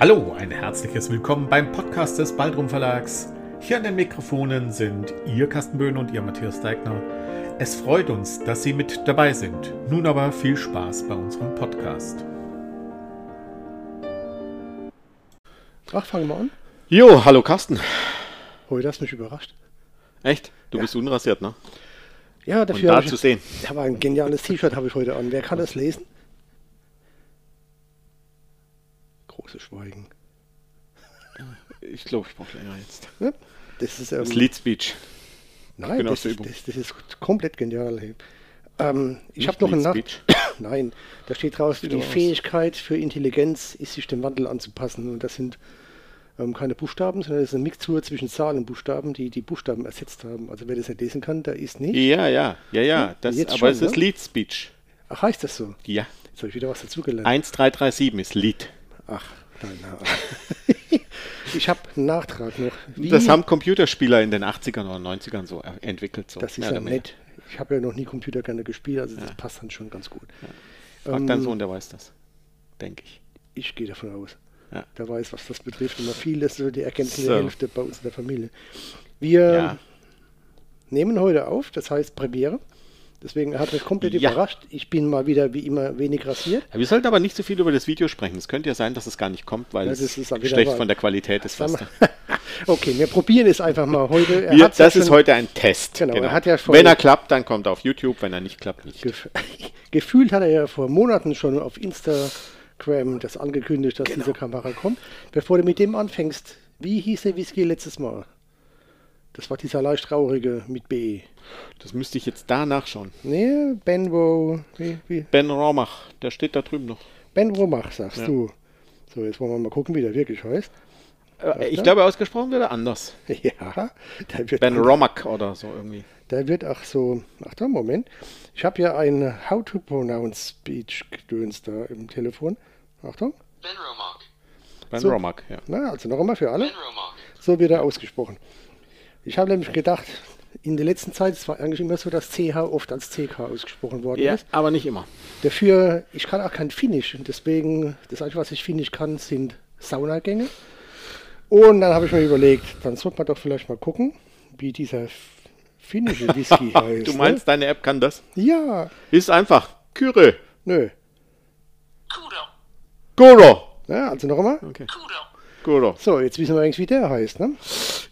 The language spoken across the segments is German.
Hallo, ein herzliches Willkommen beim Podcast des Baldrum Verlags. Hier an den Mikrofonen sind Ihr Carsten Böhn und Ihr Matthias Deigner. Es freut uns, dass Sie mit dabei sind. Nun aber viel Spaß bei unserem Podcast. Ach, fangen wir an. Jo, hallo Carsten. Heute hast du mich überrascht. Echt? Du Ja. bist unrasiert, ne? Ja, Und dafür da habe zu ich, sehen. aber ein geniales T-Shirt habe ich heute an. Wer kann das lesen? Großes Schweigen. Ich glaube, ich brauche länger jetzt. Ja, das ist ähm, Das Lead Speech. Nein, das, aus das, das ist komplett genial. hey. Ähm, ich habe noch einen Nach Nein, da steht draus, die. Fähigkeit für Intelligenz ist, sich dem Wandel anzupassen. Und das sind ähm, keine Buchstaben, sondern das ist eine Mixtur zwischen Zahlen und Buchstaben, die die Buchstaben ersetzt haben. Also wer das nicht lesen kann, der ist nicht. Ja, ja, ja, ja. Das, jetzt aber schon, es ist ne? Lead Speech. Ach, heißt das so? Ja. Jetzt habe ich wieder was dazugelernt. 1337 ist Lead. Ach, nein, nein. ich habe einen Nachtrag noch. Wie, Das haben Computerspieler in den 80ern oder 90ern so entwickelt. So. das ist ja weniger. nett. Ich habe ja noch nie Computer gerne gespielt, also das passt dann schon ganz gut. Frag deinen Sohn, der weiß das. Denke ich. Ich gehe davon aus. Ja. Der weiß, was das betrifft. Immer viel, ist so die ergänzende So. Hälfte bei uns in der Familie. Wir Ja. nehmen heute auf, das heißt Premiere. Deswegen hat mich komplett Ja. überrascht. Ich bin mal wieder wie immer wenig rasiert. Wir sollten aber nicht so viel über das Video sprechen. Es könnte ja sein, dass es gar nicht kommt, weil Ja, es das schlecht von der Qualität ist. Okay, wir probieren es einfach mal heute. Er Wir, hat's ja das ist schon- heute ein Test. Genau, er hat ja Wenn er klappt, dann kommt er auf YouTube. Wenn er nicht klappt, nicht. Gef Gefühlt hat er ja vor Monaten schon auf Instagram das angekündigt, dass Genau. diese Kamera kommt. Bevor du mit dem anfängst, wie hieß der Whisky letztes Mal? Das war dieser leicht traurige mit B. Das müsste ich jetzt da nachschauen. Nee, Benwo, wie, wie? Ben Romach, der steht da drüben noch. Benwo Mach, sagst Ja. du. So, jetzt wollen wir mal gucken, wie der wirklich heißt. Äh, ich da? glaube, ausgesprochen wird er anders. Ja, Ben Romach oder so irgendwie. der wird auch so. Achtung, Moment. Ich habe ja ein How to Pronounce Speech gedöns da im Telefon. Achtung. Ben Romach. Ben So. Romach, ja. Na, also noch einmal für alle. Ben Romach. So wird er ausgesprochen. Ich habe nämlich gedacht, in der letzten Zeit, es war eigentlich immer so, dass CH oft als CK ausgesprochen worden Ja, ist. aber nicht immer. Dafür, ich kann auch kein Finnisch. Und deswegen, das Einzige, was ich Finnisch kann, sind Saunagänge. Und dann habe ich mir überlegt, dann sollte man doch vielleicht mal gucken, wie dieser finnische Whisky heißt. Du meinst, deine App kann das? Ne? Ja, Ist einfach. Kyre. nö. Kudo. Goro. Ja, also noch einmal. Okay. Kudo. Goro. So, jetzt wissen wir eigentlich, wie der heißt. Ne?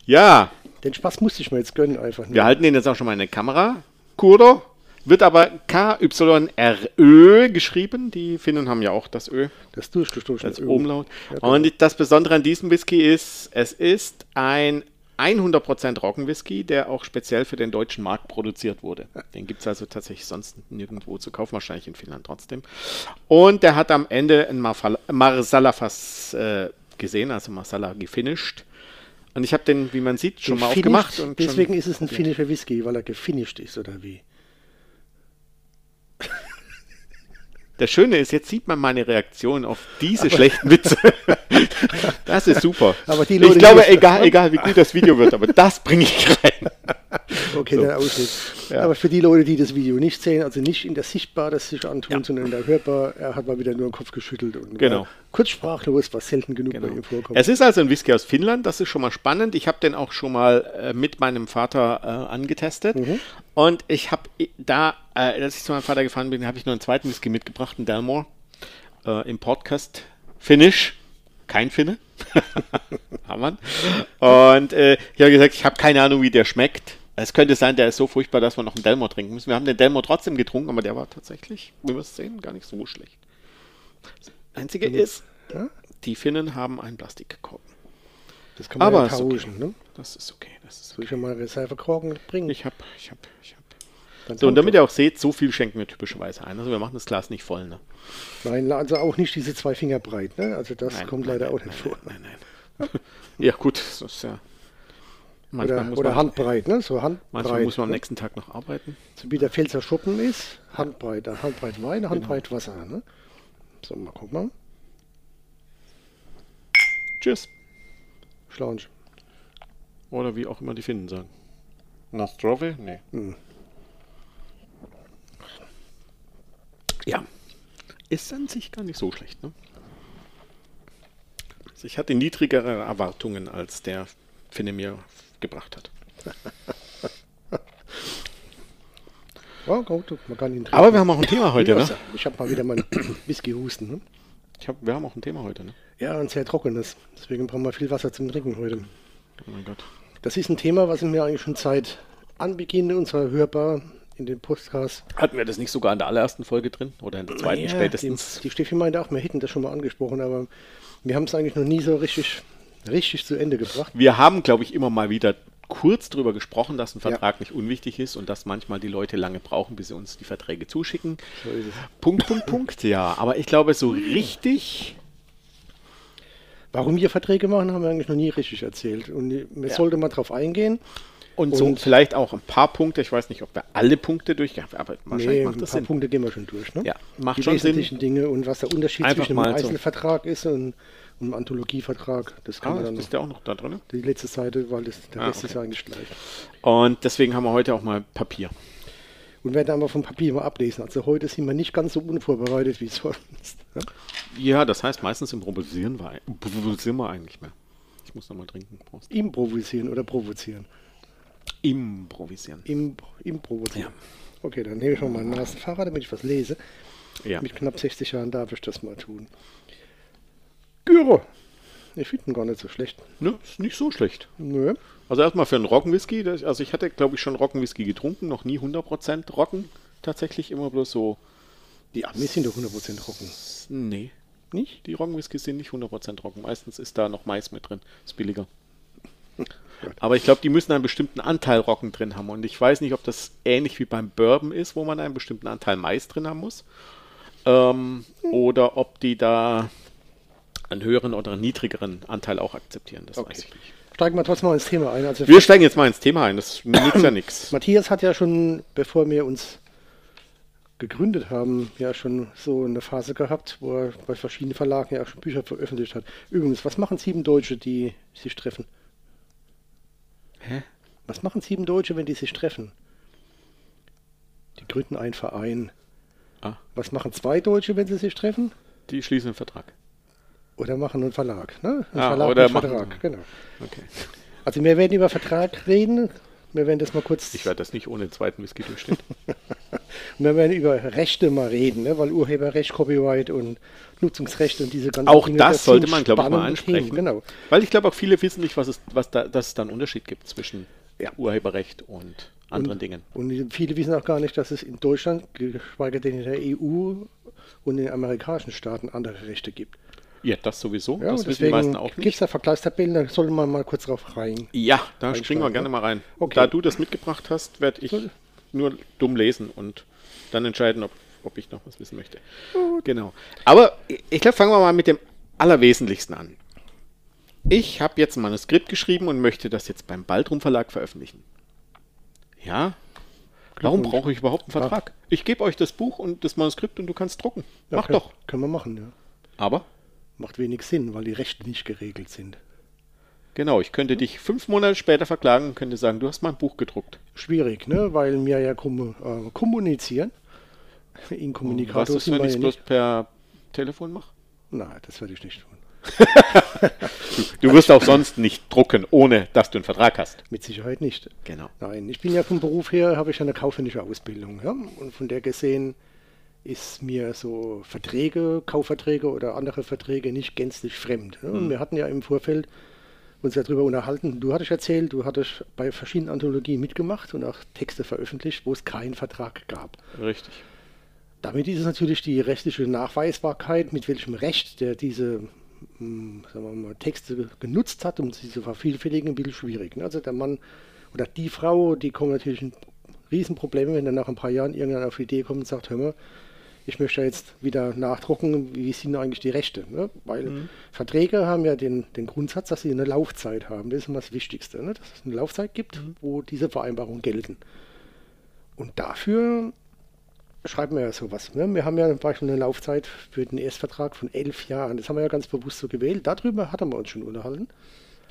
Ja, Den Spaß musste ich mir jetzt gönnen, einfach nur. wir halten den jetzt auch schon mal in der Kamera. Kuro. Wird aber K-Y-R-Ö geschrieben. Die Finnen haben ja auch das Ö. Das durchgestoßen. als Umlaut. Ja, genau. Und das Besondere an diesem Whisky ist, es ist ein 100% Roggenwhisky, der auch speziell für den deutschen Markt produziert wurde. Den gibt es also tatsächlich sonst nirgendwo zu kaufen, wahrscheinlich in Finnland trotzdem. Und der hat am Ende ein Marsala-Fass äh, gesehen, also Marsala gefinished. Und ich habe den, wie man sieht, schon mal aufgemacht. Und Deswegen schon, ist es ein finnischer Whisky, weil er gefinisht ist, oder wie? Der Schöne ist, jetzt sieht man meine Reaktion auf diese schlechten Witze. das ist super. Aber die Leute, ich glaube, das- egal, egal wie gut das Video wird, aber das bringe ich rein. Okay, So. der Ausschnitt. Ja. Aber für die Leute, die das Video nicht sehen, also nicht in der Sichtbar das sich antun, Ja. sondern in der Hörbar, er hat mal wieder nur den Kopf geschüttelt und Genau. Kurz sprachlos, was selten genug bei ihm vorkommt. Es ist also ein Whisky aus Finnland, das ist schon mal spannend. Ich habe den auch schon mal äh, mit meinem Vater äh, angetestet. Mhm. Und ich habe da, äh, als ich zu meinem Vater gefahren bin, habe ich noch einen zweiten Whisky mitgebracht, einen Dalmore, äh, im Podcast Finnish. Kein Finne. Hammer. Und äh, ich habe gesagt, ich habe keine Ahnung, wie der schmeckt. Es könnte sein, der ist so furchtbar, dass wir noch einen Delmore trinken müssen. Wir haben den Delmore trotzdem getrunken, aber der war tatsächlich, wie wir es sehen, gar nicht so schlecht. Das Einzige ist, Ja? die Finnen haben einen Plastikkorken. Das kann man Aber ja ist okay. tauschen. Ne? Das ist okay. Das ist Soll ich ja mal Reservekorken bringen? Ich hab, ich hab, ich hab. Dann So, und damit ihr auch seht, so viel schenken wir typischerweise ein. Also wir machen das Glas nicht voll, ne? Nein, also auch nicht diese zwei Finger breit. Ne? Also das Nein, kommt nein, leider nein, auch nicht vor. Nein, nein. ja, gut, das ist ja. Manchmal, Oder, oder man, handbreit, ne? so handbreit. manchmal muss man am ne? nächsten Tag noch arbeiten. So wie der Pfälzer Schuppen ist, handbreit. Handbreit Wein, Genau. handbreit Wasser. Ne? So, mal gucken mal. Tschüss. Schlange. Oder wie auch immer die Finnen sagen. Nastrove? Nee. Hm. Ja. Ist an sich gar nicht so schlecht, ne? Also ich hatte niedrigere Erwartungen, als der Finne mir gebracht hat. Ja, gut, man kann ihn trinken. Aber wir haben auch ein Thema heute, ne? Ich habe mal wieder meinen Whisky-Husten. Ne? Ich hab, wir haben auch ein Thema heute, ne? Ja, und sehr trockenes. Deswegen brauchen wir viel Wasser zum Trinken heute. Oh mein Gott. Das ist ein Thema, was wir eigentlich schon seit Anbeginn unserer Hörbar in den Podcasts. Hatten wir das nicht sogar in der allerersten Folge drin? Oder in der zweiten Ja, spätestens? Die, die Steffi meinte auch, wir hätten das schon mal angesprochen, aber wir haben es eigentlich noch nie so richtig, richtig zu Ende gebracht. Wir haben, glaube ich, immer mal wieder kurz darüber gesprochen, dass ein Vertrag nicht unwichtig ist und dass manchmal die Leute lange brauchen, bis sie uns die Verträge zuschicken. Punkt, Punkt, Punkt. Ja, aber ich glaube, so richtig. Warum wir Verträge machen, haben wir eigentlich noch nie richtig erzählt. Und wir sollten mal drauf eingehen. Und, so Und- vielleicht auch ein paar Punkte. Ich weiß nicht, ob wir alle Punkte durchgehen, aber wahrscheinlich Nee, ein macht das paar Sinn. Punkte gehen wir schon durch. Ne? Ja, macht die schon Sinn. wesentlichen Dinge und was der Unterschied Einfach zwischen einem mal so. Einzelvertrag ist und einem Anthologievertrag. Das kann Ah, man dann ist der auch noch da drin? die letzte Seite, weil das, der Ah, Rest okay. ist eigentlich gleich. Und deswegen haben wir heute auch mal Papier. Und werden aber vom Papier mal ablesen. Also heute sind wir nicht ganz so unvorbereitet wie sonst. Ja? Ja, das heißt, meistens improvisieren wir, improvisieren wir eigentlich mehr. Ich muss nochmal trinken. Prost. Improvisieren oder provozieren. Improvisieren. Im, improvozieren. Ja. Okay, dann nehme ich mal meinen Nasenfahrer, damit ich was lese. Ja. Mit knapp 60 Jahren darf ich das mal tun. Gyro. Ich finde ihn gar nicht so schlecht. Ne, ist nicht so schlecht. Nö. Also erstmal für einen Roggenwhisky. Also ich hatte, glaube ich, schon Roggenwhisky getrunken. Noch nie 100% Roggen. Tatsächlich immer bloß so. Die Amis sind doch 100% trocken. Nee. Nicht? Die Roggenwhiskys sind nicht 100% Roggen. Meistens ist da noch Mais mit drin. Ist billiger. Aber ich glaube, die müssen einen bestimmten Anteil Roggen drin haben. Und ich weiß nicht, ob das ähnlich wie beim Bourbon ist, wo man einen bestimmten Anteil Mais drin haben muss. Ähm, oder ob die da einen höheren oder einen niedrigeren Anteil auch akzeptieren. Das weiß ich nicht. Steigen wir trotzdem mal ins Thema ein. Also Wir steigen jetzt mal ins Thema ein. Das nützt ja nichts. Matthias hat ja schon, bevor wir uns gegründet haben, ja schon so eine Phase gehabt, wo er bei verschiedenen Verlagen ja auch schon Bücher veröffentlicht hat. Übrigens, was machen sieben Deutsche, die sich treffen? Hä? Was machen sieben Deutsche, wenn die sich treffen? Die gründen einen Verein. Ah, Was machen zwei Deutsche, wenn sie sich treffen? die schließen einen Vertrag. Oder machen einen Verlag. Ne? Ein Ah, Verlag oder Vertrag, genau. Okay. Also wir werden über Vertrag reden. Wir werden das mal kurz. Ich werde das nicht ohne den zweiten Whisky durchstehen. Wir werden über Rechte mal reden, ne? weil Urheberrecht, Copyright und Nutzungsrecht und diese ganzen Auch Dinge, das sind sollte man, glaube ich, mal ansprechen. Genau. Weil ich glaube auch viele wissen nicht, was es, was da, dass es da einen Unterschied gibt zwischen Ja. Urheberrecht und anderen Dingen. Und viele wissen auch gar nicht, dass es in Deutschland, geschweige denn in der EU und in den amerikanischen Staaten andere Rechte gibt. Ja, das sowieso. Ja, das wissen die meisten auch gibt es nicht. da Vergleichstabellen, da sollte man mal kurz drauf rein. Ja, da springen wir ne? gerne mal rein. Okay. Da du das mitgebracht hast, werde ich Soll- nur dumm lesen und dann entscheiden, ob, ob ich noch was wissen möchte. Genau. Aber ich- glaube, fangen wir mal mit dem Allerwesentlichsten an. Ich habe jetzt ein Manuskript geschrieben und möchte das jetzt beim Baldrum Verlag veröffentlichen. Ja? Warum brauche ich überhaupt einen Vertrag? Ich gebe euch das Buch und das Manuskript und du kannst drucken. Ja, Mach können, doch. Können wir machen, ja. Aber Macht wenig Sinn, weil die Rechte nicht geregelt sind. genau, ich könnte dich fünf Monate später verklagen und könnte sagen, du hast mein Buch gedruckt. Schwierig, ne? weil wir ja kommu äh, kommunizieren. Was Inkommunikator ist, sind wenn ich es ja bloß nicht. per Telefon mache? Nein, das werde ich nicht tun. Du wirst auch sonst nicht drucken, ohne dass du einen Vertrag hast. Mit Sicherheit nicht. Genau. Nein, ich bin ja vom Beruf her, habe ich eine kaufmännische Ausbildung. Ja? Und von der gesehen ist mir so Verträge, Kaufverträge oder andere Verträge nicht gänzlich fremd. Ja? Und Wir hatten ja im Vorfeld uns ja darüber unterhalten. Du hattest erzählt, du hattest bei verschiedenen Anthologien mitgemacht und auch Texte veröffentlicht, wo es keinen Vertrag gab. Richtig. Damit ist es natürlich die rechtliche Nachweisbarkeit, mit welchem Recht der diese wir mal, Texte genutzt hat, um sie zu vervielfältigen, ein bisschen schwierig. ne? Also der Mann oder die Frau, die kommen natürlich in Riesenprobleme, wenn dann nach ein paar Jahren irgendwann auf die Idee kommt und sagt, hör mal, ich möchte jetzt wieder nachdrucken, wie sind eigentlich die Rechte? Ne? Weil Verträge haben ja den, den Grundsatz, dass sie eine Laufzeit haben. Das ist immer das Wichtigste, ne? dass es eine Laufzeit gibt, wo diese Vereinbarungen gelten. Und dafür schreiben wir ja sowas. Ne? Wir haben ja zum Beispiel eine Laufzeit für den Erstvertrag von elf Jahren. Das haben wir ja ganz bewusst so gewählt. Darüber hatten wir uns schon unterhalten.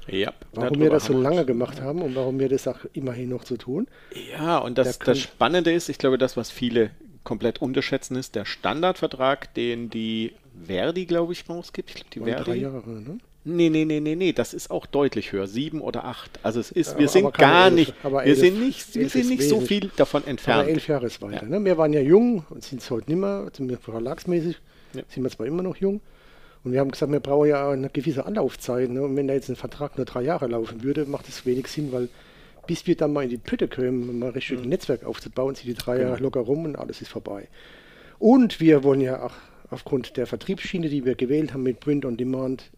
Ja. Warum wir das so lange uns- gemacht haben und warum wir das auch immerhin noch zu tun. Ja, und das, das Spannende ist, ich glaube, das, was viele komplett unterschätzen, ist der Standardvertrag, den die Verdi, glaube ich, rausgibt. Ich glaube, die Und drei Verdi. Jahre. Ne? Nee, nee, nee, nee, nee, das ist auch deutlich höher. Sieben oder acht. Also es ist, Aber- wir sind aber gar elf, nicht, aber wir elf- sind nicht, wir sind nicht so viel davon Aber entfernt. elf Jahre ist weiter. Ja. Ne? Wir waren ja jung und sind es heute nicht mehr, zumindest verlagsmäßig Ja. sind wir zwar immer noch jung. Und wir haben gesagt, wir brauchen ja eine gewisse Anlaufzeit. Ne? Und wenn da jetzt ein Vertrag nur drei Jahre laufen würde, macht es wenig Sinn, weil bis wir dann mal in die Pütte kommen, um mal richtig ein Netzwerk aufzubauen, sind die drei Jahre locker rum und alles ist vorbei. Und wir wollen ja auch aufgrund der Vertriebsschiene, die wir gewählt haben mit Print on Demand,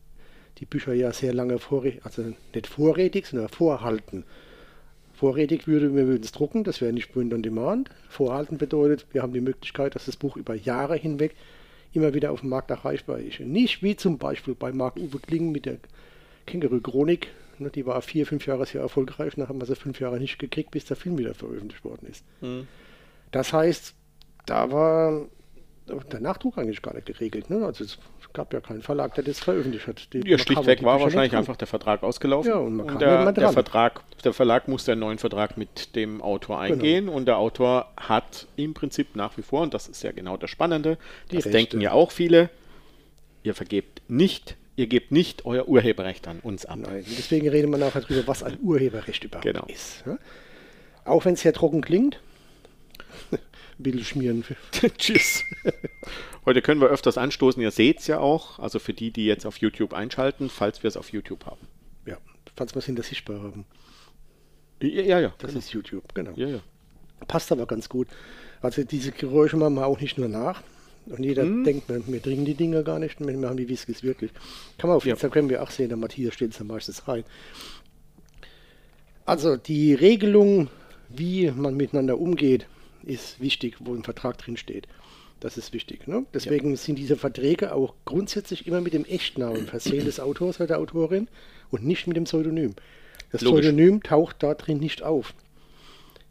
die Bücher ja sehr lange vorrätig, also nicht vorrätig, sondern vorhalten. Vorrätig würde, wir würden es drucken, das wäre nicht Print on Demand. Vorhalten bedeutet, wir haben die Möglichkeit, dass das Buch über Jahre hinweg immer wieder auf dem Markt erreichbar ist. Nicht wie zum Beispiel bei Marc-Uwe Kling mit der Känguru-Chronik. Ne, Die war vier, fünf Jahre sehr erfolgreich und dann haben wir sie fünf Jahre nicht gekriegt, bis der Film wieder veröffentlicht worden ist. Das heißt, da war der Nachdruck eigentlich gar nicht geregelt. Ne? Also es gab ja keinen Verlag, der das veröffentlicht hat. Die- Ja, schlichtweg war wahrscheinlich einfach der Vertrag ausgelaufen. Ja, und man kam der, der. Vertrag, der Verlag musste einen neuen Vertrag mit dem Autor Genau. eingehen und der Autor hat im Prinzip nach wie vor, und das ist ja genau das Spannende, Die das Rechte. denken ja auch viele, ihr vergebt nicht, ihr gebt nicht euer Urheberrecht an uns ab. Nein, deswegen redet man nachher drüber, was ein Urheberrecht überhaupt Genau. ist. Ja? Auch wenn es sehr trocken klingt. Ein bisschen schmieren. Tschüss. Heute können wir öfters anstoßen, ihr seht es ja auch, also für die, die jetzt auf YouTube einschalten, falls wir es auf YouTube haben. ja, falls wir es hinter sichtbar haben. Ja, ja, ja. Das ist YouTube, genau. ja, ja. Passt aber ganz gut. Also diese Geräusche machen wir auch nicht nur nach. Und jeder Mhm. denkt, wir, wir trinken die Dinger gar nicht, wir machen die Whiskys wirklich. Kann man auf Ja. Instagram ja auch sehen, der Matthias es ja meistens rein. Also die Regelung, wie man miteinander umgeht, ist wichtig, wo im Vertrag drin steht. Das ist wichtig. Ne? Deswegen sind diese Verträge auch grundsätzlich immer mit dem Echtnamen versehen des Autors oder der Autorin und nicht mit dem Pseudonym. Das Logisch. Pseudonym taucht da drin nicht auf.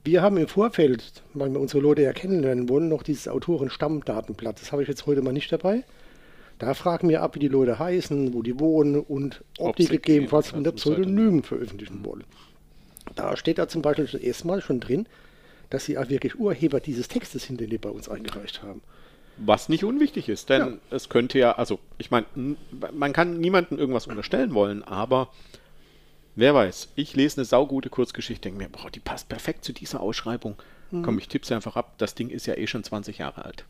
Wir haben im Vorfeld, weil wir unsere Leute ja kennenlernen wollen, noch dieses Autoren-Stammdatenblatt. Das habe ich jetzt heute mal nicht dabei. Da fragen wir ab, wie die Leute heißen, wo die wohnen und ob, Ob die gegebenenfalls unter ein Pseudonym. Pseudonym veröffentlichen wollen. Da steht da zum Beispiel schon erstmal schon drin, dass sie auch wirklich Urheber dieses Textes sind, den die bei uns eingereicht haben. Was nicht unwichtig ist, denn Ja. es könnte ja, also ich meine, man kann niemandem irgendwas unterstellen wollen, aber wer weiß, ich lese eine saugute Kurzgeschichte, denke mir, boah, die passt perfekt zu dieser Ausschreibung. Mhm. Komm, ich tippe sie einfach ab, das Ding ist ja eh schon 20 Jahre alt.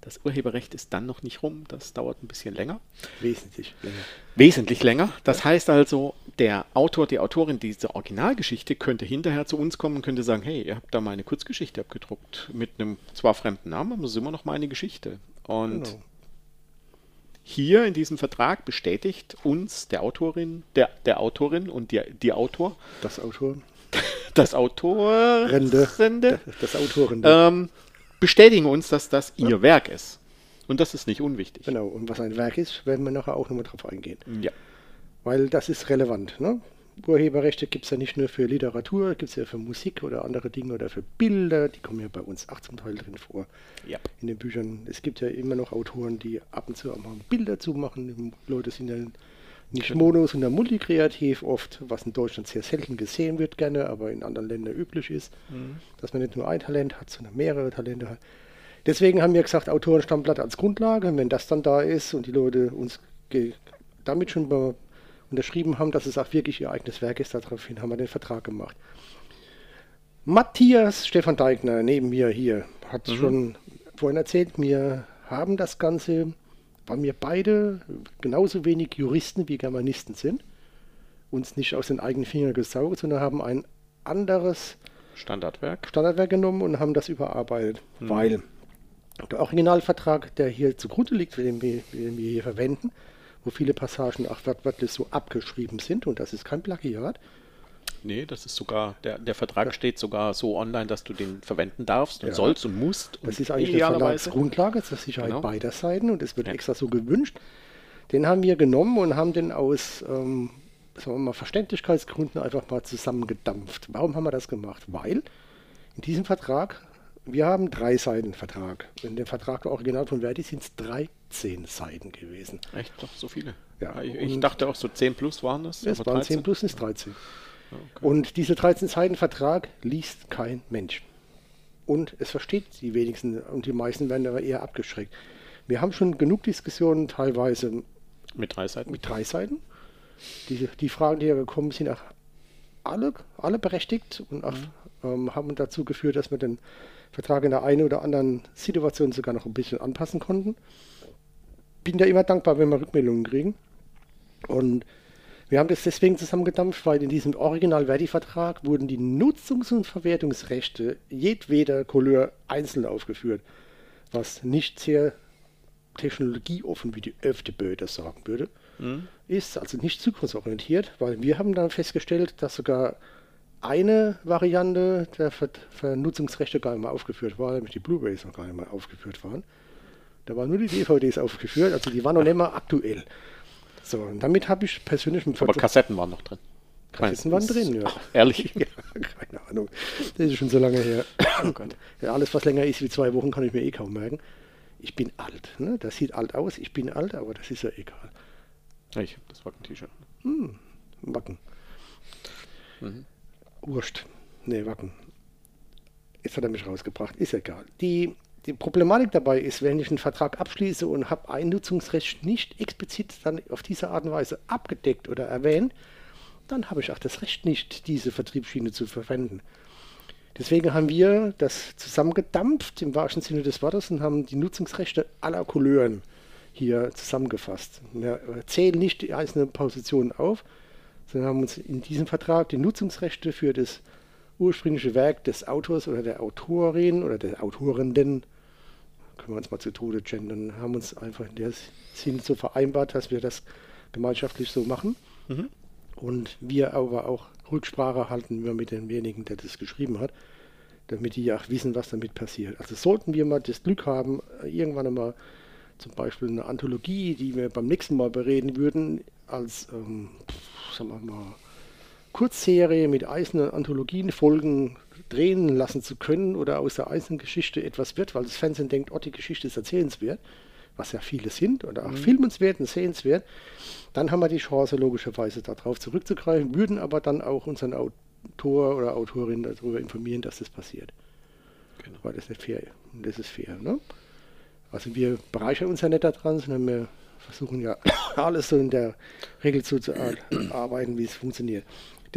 Das Urheberrecht ist dann noch nicht rum, das dauert ein bisschen länger. Wesentlich länger. Wesentlich länger. Das heißt also, der Autor, die Autorin dieser Originalgeschichte könnte hinterher zu uns kommen und könnte sagen, hey, ihr habt da meine Kurzgeschichte abgedruckt mit einem zwar fremden Namen, aber es ist immer noch meine Geschichte. Und Genau. Hier in diesem Vertrag bestätigt uns der Autorin, der, der Autorin und die, die Autor, Das Autor, das Autor, Rende. Rende, das Autoren. ähm, bestätigen uns, dass das ihr Werk ist. Und das ist nicht unwichtig. Genau, und was ein Werk ist, werden wir nachher auch nochmal drauf eingehen. Ja. Weil das ist relevant. Ne? Urheberrechte gibt es ja nicht nur für Literatur, gibt es ja für Musik oder andere Dinge oder für Bilder, die kommen ja bei uns auch zum Teil drin vor. Ja. In den Büchern. Es gibt ja immer noch Autoren, die ab und zu auch mal Bilder zu machen. Die Leute sind ja nicht mono, sondern multikreativ oft, was in Deutschland sehr selten gesehen wird, gerne, aber in anderen Ländern üblich ist, dass man nicht nur ein Talent hat, sondern mehrere Talente hat. Deswegen haben wir gesagt, Autorenstammblatt als Grundlage. Und wenn das dann da ist und die Leute uns damit schon unterschrieben haben, dass es auch wirklich ihr eigenes Werk ist, daraufhin haben wir den Vertrag gemacht. Matthias Stefan Deigner neben mir hier hat schon vorhin erzählt, wir haben das Ganze, weil wir beide genauso wenig Juristen wie Germanisten sind, uns nicht aus den eigenen Fingern gesaugt, sondern haben ein anderes Standardwerk. Standardwerk genommen und haben das überarbeitet, weil der Originalvertrag, der hier zugrunde liegt, den wir, den wir hier verwenden, wo viele Passagen auch wörtlich so abgeschrieben sind, und das ist kein Plagiat, Nee, das ist sogar, der, der Vertrag steht sogar so online, dass du den verwenden darfst und Ja. sollst und musst. das und ist eigentlich eine Verlagsgrundlage zur Sicherheit Genau. beider Seiten und es wird Ja. extra so gewünscht. Den haben wir genommen und haben den aus ähm, sagen wir mal, Verständlichkeitsgründen einfach mal zusammengedampft. Warum haben wir das gemacht? Weil in diesem Vertrag, wir haben drei Seiten Vertrag. In dem Vertrag der Original von Verdi sind es 13 Seiten gewesen. Echt doch so viele. Ja, ich, ich und- dachte auch so 10 plus waren das. Es waren 13? 10 plus ist 13. Und diese 13 Seiten Vertrag liest kein Mensch. Und es versteht die wenigsten und die meisten werden aber eher abgeschreckt. Wir haben schon genug Diskussionen teilweise Mit drei Seiten. mit drei Seiten. Die, die Fragen, die ja gekommen sind, auch alle, alle berechtigt und auch, ähm, haben dazu geführt, dass wir den Vertrag in der einen oder anderen Situation sogar noch ein bisschen anpassen konnten. Bin da immer dankbar, wenn wir Rückmeldungen kriegen. Und wir haben das deswegen zusammengedampft, weil in diesem Original Verdi-Vertrag wurden die Nutzungs- und Verwertungsrechte jedweder Couleur einzeln aufgeführt, was nicht sehr technologieoffen, wie die das sagen würde, ist, also nicht zukunftsorientiert, weil wir haben dann festgestellt, dass sogar eine Variante der Ver Vernutzungsrechte gar nicht mehr aufgeführt war, nämlich die Blu-rays noch gar nicht mehr aufgeführt waren. Da waren nur die DVDs aufgeführt, also die waren noch nicht mehr aktuell. So, und damit habe ich persönlich mit Aber Kassetten waren noch drin. Kassetten waren drin, ja. Ehrlich? ja. Keine Ahnung. Das ist schon so lange her. Oh. Ja, alles, was länger ist wie zwei Wochen, kann ich mir eh kaum merken. Ich bin alt. Ne? Das sieht alt aus, ich bin alt, aber das ist ja egal. Ich habe das Wacken-T-Shirt. Wacken. Mhm. Wurscht. Nee, Wacken. Jetzt hat er mich rausgebracht. Ist egal. Die, die Problematik dabei ist, wenn ich einen Vertrag abschließe und habe ein Nutzungsrecht nicht explizit dann auf diese Art und Weise abgedeckt oder erwähnt, dann habe ich auch das Recht nicht, diese Vertriebsschiene zu verwenden. Deswegen haben wir das zusammengedampft im wahrsten Sinne des Wortes und haben die Nutzungsrechte aller Couleuren hier zusammengefasst. Wir zählen nicht die einzelnen Positionen auf, sondern haben uns in diesem Vertrag die Nutzungsrechte für das ursprüngliche Werk des Autors oder der Autorin oder der Autorenden, können wir uns mal zu Tode gendern, haben uns einfach in der Sinn so vereinbart, dass wir das gemeinschaftlich so machen. Und wir aber auch Rücksprache halten wir mit demjenigen, der das geschrieben hat, damit die ja auch wissen, was damit passiert. Also sollten wir mal das Glück haben, irgendwann einmal zum Beispiel eine Anthologie, die wir beim nächsten Mal bereden würden, als, ähm, sagen wir mal, Kurzserie mit einzelnen Anthologienfolgen drehen lassen zu können oder aus der einzelnen Geschichte etwas wird, weil das Fernsehen denkt, oh, die Geschichte ist erzählenswert, was ja viele sind, oder auch filmenswert und sehenswert, dann haben wir die Chance, logischerweise darauf zurückzugreifen, würden aber dann auch unseren Autor oder Autorin darüber informieren, dass das passiert. Genau. Weil das nicht fair und das ist fair. Ne? Also wir bereichern uns ja nicht daran, sondern wir versuchen ja alles so in der Regel zu ar- arbeiten, wie es funktioniert.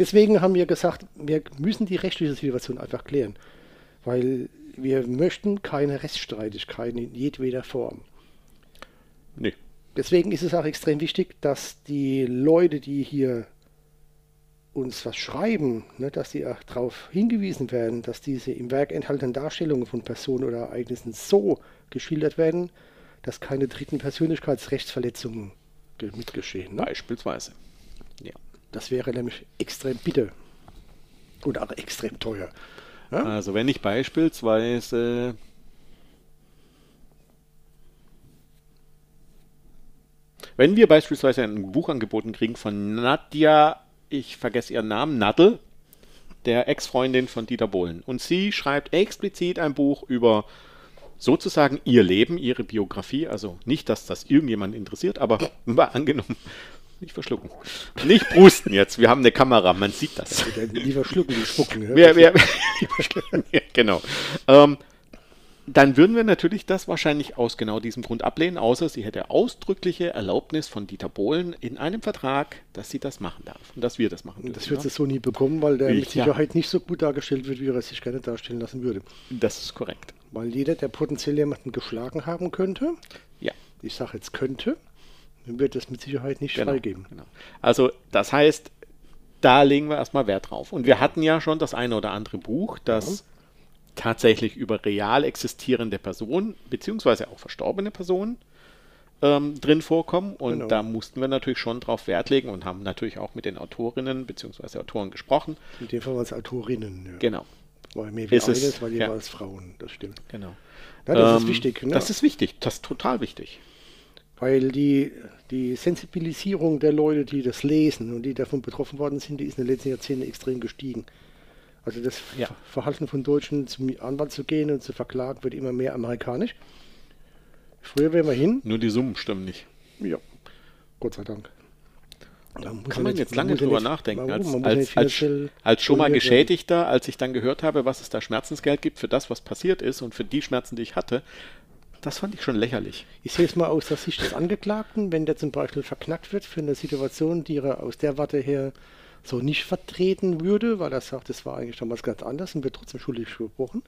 Deswegen haben wir gesagt, wir müssen die rechtliche Situation einfach klären, weil wir möchten keine Rechtsstreitigkeiten in jedweder Form. Nee. Deswegen ist es auch extrem wichtig, dass die Leute, die hier uns was schreiben, ne, dass die auch darauf hingewiesen werden, dass diese im Werk enthaltenen Darstellungen von Personen oder Ereignissen so geschildert werden, dass keine dritten Persönlichkeitsrechtsverletzungen ge- mitgeschehen. Ne? Beispielsweise. Ja. Das wäre nämlich extrem bitter und auch extrem teuer. Ja? Also wenn ich beispielsweise wenn wir beispielsweise ein Buch angeboten kriegen von Nadja, ich vergesse ihren Namen, Nadel, der Ex-Freundin von Dieter Bohlen, und sie schreibt explizit ein Buch über sozusagen ihr Leben, ihre Biografie, also nicht, dass das irgendjemand interessiert, aber mal angenommen, nicht verschlucken, nicht prusten jetzt, wir haben eine Kamera, man sieht das. Oder lieber schlucken wie spucken. ne? Wer, wer, ja, genau. Ähm, dann würden wir natürlich das wahrscheinlich aus genau diesem Grund ablehnen, außer sie hätte ausdrückliche Erlaubnis von Dieter Bohlen in einem Vertrag, dass sie das machen darf und dass wir das machen Und das dürfen, wird sie so nie bekommen, weil der Ich- mit ja. Sicherheit nicht so gut dargestellt wird, wie er es sich gerne darstellen lassen würde. ja. Das ist korrekt. Weil jeder, der potenziell jemanden geschlagen haben könnte, Ja, ich sage jetzt könnte, dann wird das mit Sicherheit nicht genau, freigeben. genau. Also das heißt, da legen wir erstmal Wert drauf. Und wir hatten ja schon das eine oder andere Buch, das tatsächlich über real existierende Personen, beziehungsweise auch verstorbene Personen ähm, drin vorkommen. Und Genau. da mussten wir natürlich schon drauf Wert legen und haben natürlich auch mit den Autorinnen beziehungsweise Autoren gesprochen. In dem Fall waren es Autorinnen. Ja. Genau, Weil mehr wie Ist es, eines, weil ja. jeweils Frauen, das stimmt. genau. Ja, das ist Ähm, wichtig. Ne? Das ist wichtig, das ist total wichtig. Weil die, die Sensibilisierung der Leute, die das lesen und die davon betroffen worden sind, die ist in den letzten Jahrzehnten extrem gestiegen. Also das Ja. Ver- Verhalten von Deutschen zum Anwalt zu gehen und zu verklagen wird immer mehr amerikanisch. Früher wären wir hin, Nur die Summen stimmen nicht. ja, Gott sei Dank. Da muss Kann man jetzt lange drüber nicht- nachdenken. warum? Als, als, als, als schon mal. Geschädigter, als ich dann gehört habe, was es da Schmerzensgeld gibt für das, was passiert ist und für die Schmerzen, die ich hatte, Das fand ich schon lächerlich. Ich sehe es mal aus der Sicht des Angeklagten, wenn der zum Beispiel verknackt wird für eine Situation, die er aus der Warte her so nicht vertreten würde, weil er sagt, das war eigentlich damals ganz anders und wird trotzdem schuldig gesprochen,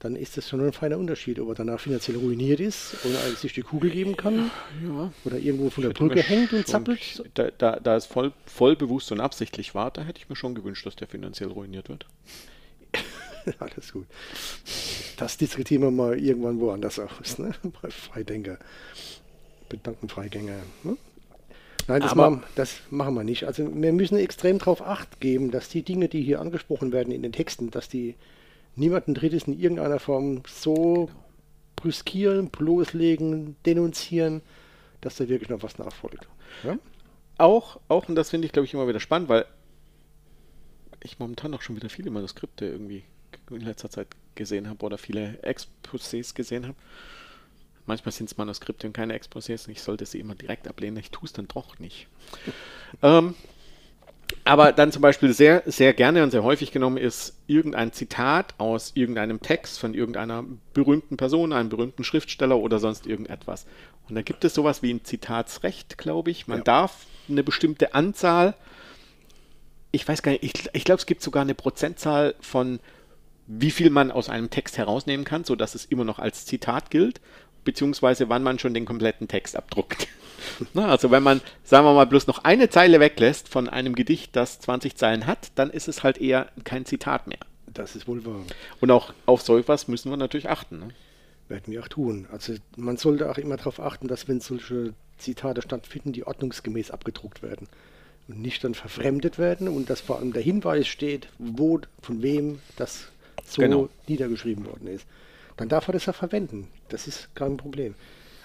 dann ist das schon ein feiner Unterschied, ob er danach finanziell ruiniert ist und sich die Kugel geben kann Ja. oder irgendwo von der Brücke hängt und zappelt. Da, da, da es voll, voll bewusst und absichtlich war, da hätte ich mir schon gewünscht, dass der finanziell ruiniert wird. Alles gut. Das diskutieren wir mal irgendwann woanders aus, ne? Bei Freidenker. Bedankenfreigänger. Ne? Nein, das, machen, das machen wir nicht. Also wir müssen extrem darauf acht geben, dass die Dinge, die hier angesprochen werden in den Texten, dass die niemanden Drittes in irgendeiner Form so brüskieren, bloßlegen, denunzieren, dass da wirklich noch was nachfolgt. Ja? Auch, auch, und das finde ich, glaube ich, immer wieder spannend, weil ich momentan auch schon wieder viele Manuskripte irgendwie in letzter Zeit gesehen habe oder viele Exposés gesehen habe. Manchmal sind es Manuskripte und keine Exposés und ich sollte sie immer direkt ablehnen. Ich tue es dann doch nicht. ähm, aber dann zum Beispiel sehr, sehr gerne und sehr häufig genommen ist irgendein Zitat aus irgendeinem Text von irgendeiner berühmten Person, einem berühmten Schriftsteller oder sonst irgendetwas. Und da gibt es sowas wie ein Zitatsrecht, glaube ich. Man Ja. darf eine bestimmte Anzahl, ich weiß gar nicht, ich, ich glaube, es gibt sogar eine Prozentzahl von wie viel man aus einem Text herausnehmen kann, sodass es immer noch als Zitat gilt, beziehungsweise wann man schon den kompletten Text abdruckt. Na, also wenn man, sagen wir mal, bloß noch eine Zeile weglässt von einem Gedicht, das 20 Zeilen hat, dann ist es halt eher kein Zitat mehr. Das ist wohl wahr. Und auch auf so etwas müssen wir natürlich achten. Ne? Werden wir auch tun. Also man sollte auch immer darauf achten, dass wenn solche Zitate stattfinden, die ordnungsgemäß abgedruckt werden und nicht dann verfremdet werden und dass vor allem der Hinweis steht, wo, von wem das so Genau. niedergeschrieben worden ist. Dann darf er das ja verwenden. Das ist kein Problem.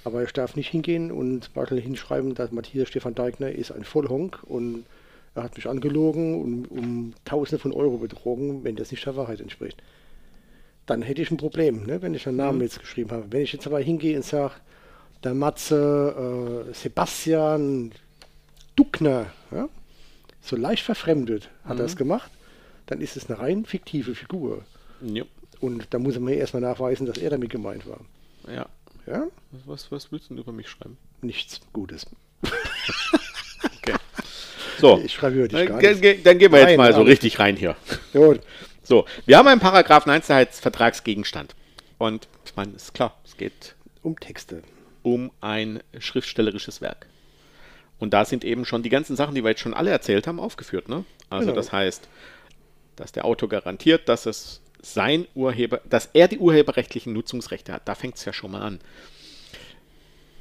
Aber ich darf nicht hingehen und beispielsweise hinschreiben, dass Matthias Stefan Deigner ist ein Vollhonk und er hat mich angelogen und um Tausende von Euro betrogen, wenn das nicht der Wahrheit entspricht dann hätte ich ein Problem, ne, wenn ich einen Namen jetzt geschrieben habe. Wenn ich jetzt aber hingehe und sage, der Matze äh, Sebastian Duckner, ja, so leicht verfremdet hat er es gemacht, dann ist es eine rein fiktive Figur. Ja. Und da muss man erstmal nachweisen, dass er damit gemeint war. ja. Ja? Was, was willst du denn über mich schreiben? Nichts Gutes. Okay. So, Ich schreibe über dich dann, gar nichts. ge- dann gehen wir jetzt Nein, mal so richtig rein hier. Gut. So, wir haben einen Paragraphen Einzelheitsvertragsgegenstand. Und ich meine, ist klar, es geht Um Texte. um ein schriftstellerisches Werk. Und da sind eben schon die ganzen Sachen, die wir jetzt schon alle erzählt haben, aufgeführt. Ne? Also Genau. das heißt, dass der Autor garantiert, dass es sein Urheber, dass er die urheberrechtlichen Nutzungsrechte hat. Da fängt es ja schon mal an.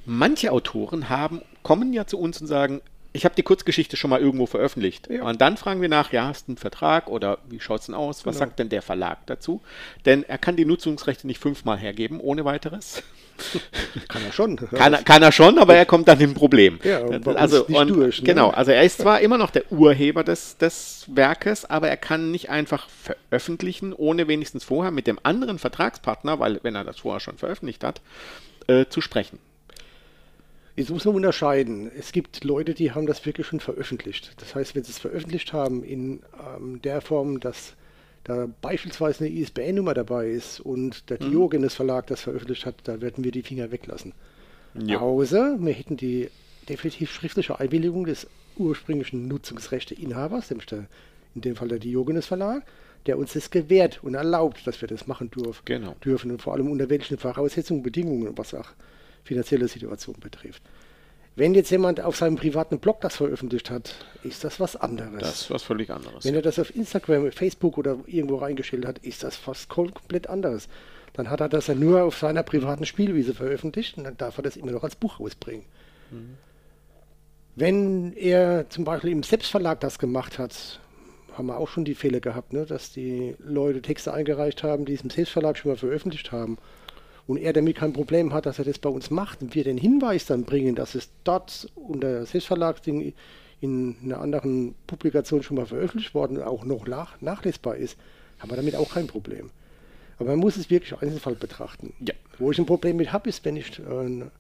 Manche Autoren haben, kommen ja zu uns und sagen, ich habe die Kurzgeschichte schon mal irgendwo veröffentlicht. Ja. Und dann fragen wir nach, ja, hast du einen Vertrag oder wie schaut es denn aus? Was Genau. sagt denn der Verlag dazu? Denn er kann die Nutzungsrechte nicht fünfmal hergeben, ohne weiteres. Kann er schon. Kann, er- kann er schon, aber er kommt dann in ein Problem. Ja, also, nicht und, durch, ne? Genau, also er ist zwar immer noch der Urheber des, des Werkes, aber er kann nicht einfach veröffentlichen, ohne wenigstens vorher mit dem anderen Vertragspartner, weil wenn er das vorher schon veröffentlicht hat, äh, zu sprechen. Jetzt muss man unterscheiden. Es gibt Leute, die haben das wirklich schon veröffentlicht. Das heißt, wenn sie es veröffentlicht haben in ähm, der Form, dass da beispielsweise eine ISBN-Nummer dabei ist und der Diogenes Verlag das veröffentlicht hat, da werden wir die Finger weglassen. Ja. Außer wir hätten die definitiv schriftliche Einwilligung des ursprünglichen Nutzungsrechteinhabers, nämlich der, in dem Fall der Diogenes Verlag, der uns das gewährt und erlaubt, dass wir das machen dürfen. Genau. dürfen und vor allem unter welchen Voraussetzungen, Bedingungen, was auch finanzielle Situation betrifft. Wenn jetzt jemand auf seinem privaten Blog das veröffentlicht hat, ist das was anderes. Das ist was völlig anderes. Wenn er das auf Instagram, Facebook oder irgendwo reingestellt hat, ist das fast kom- komplett anderes. Dann hat er das ja nur auf seiner privaten Spielwiese veröffentlicht und dann darf er das immer noch als Buch rausbringen. Wenn er zum Beispiel im Selbstverlag das gemacht hat, haben wir auch schon die Fälle gehabt, ne, dass die Leute Texte eingereicht haben, die es im Selbstverlag schon mal veröffentlicht haben und er damit kein Problem hat, dass er das bei uns macht und wir den Hinweis dann bringen, dass es dort unter Selbstverlagsding in einer anderen Publikation schon mal veröffentlicht worden und auch noch nach, nachlesbar ist, haben wir damit auch kein Problem. Aber man muss es wirklich Einzelfall betrachten. Ja. Wo ich ein Problem mit habe, ist, wenn ich äh, einen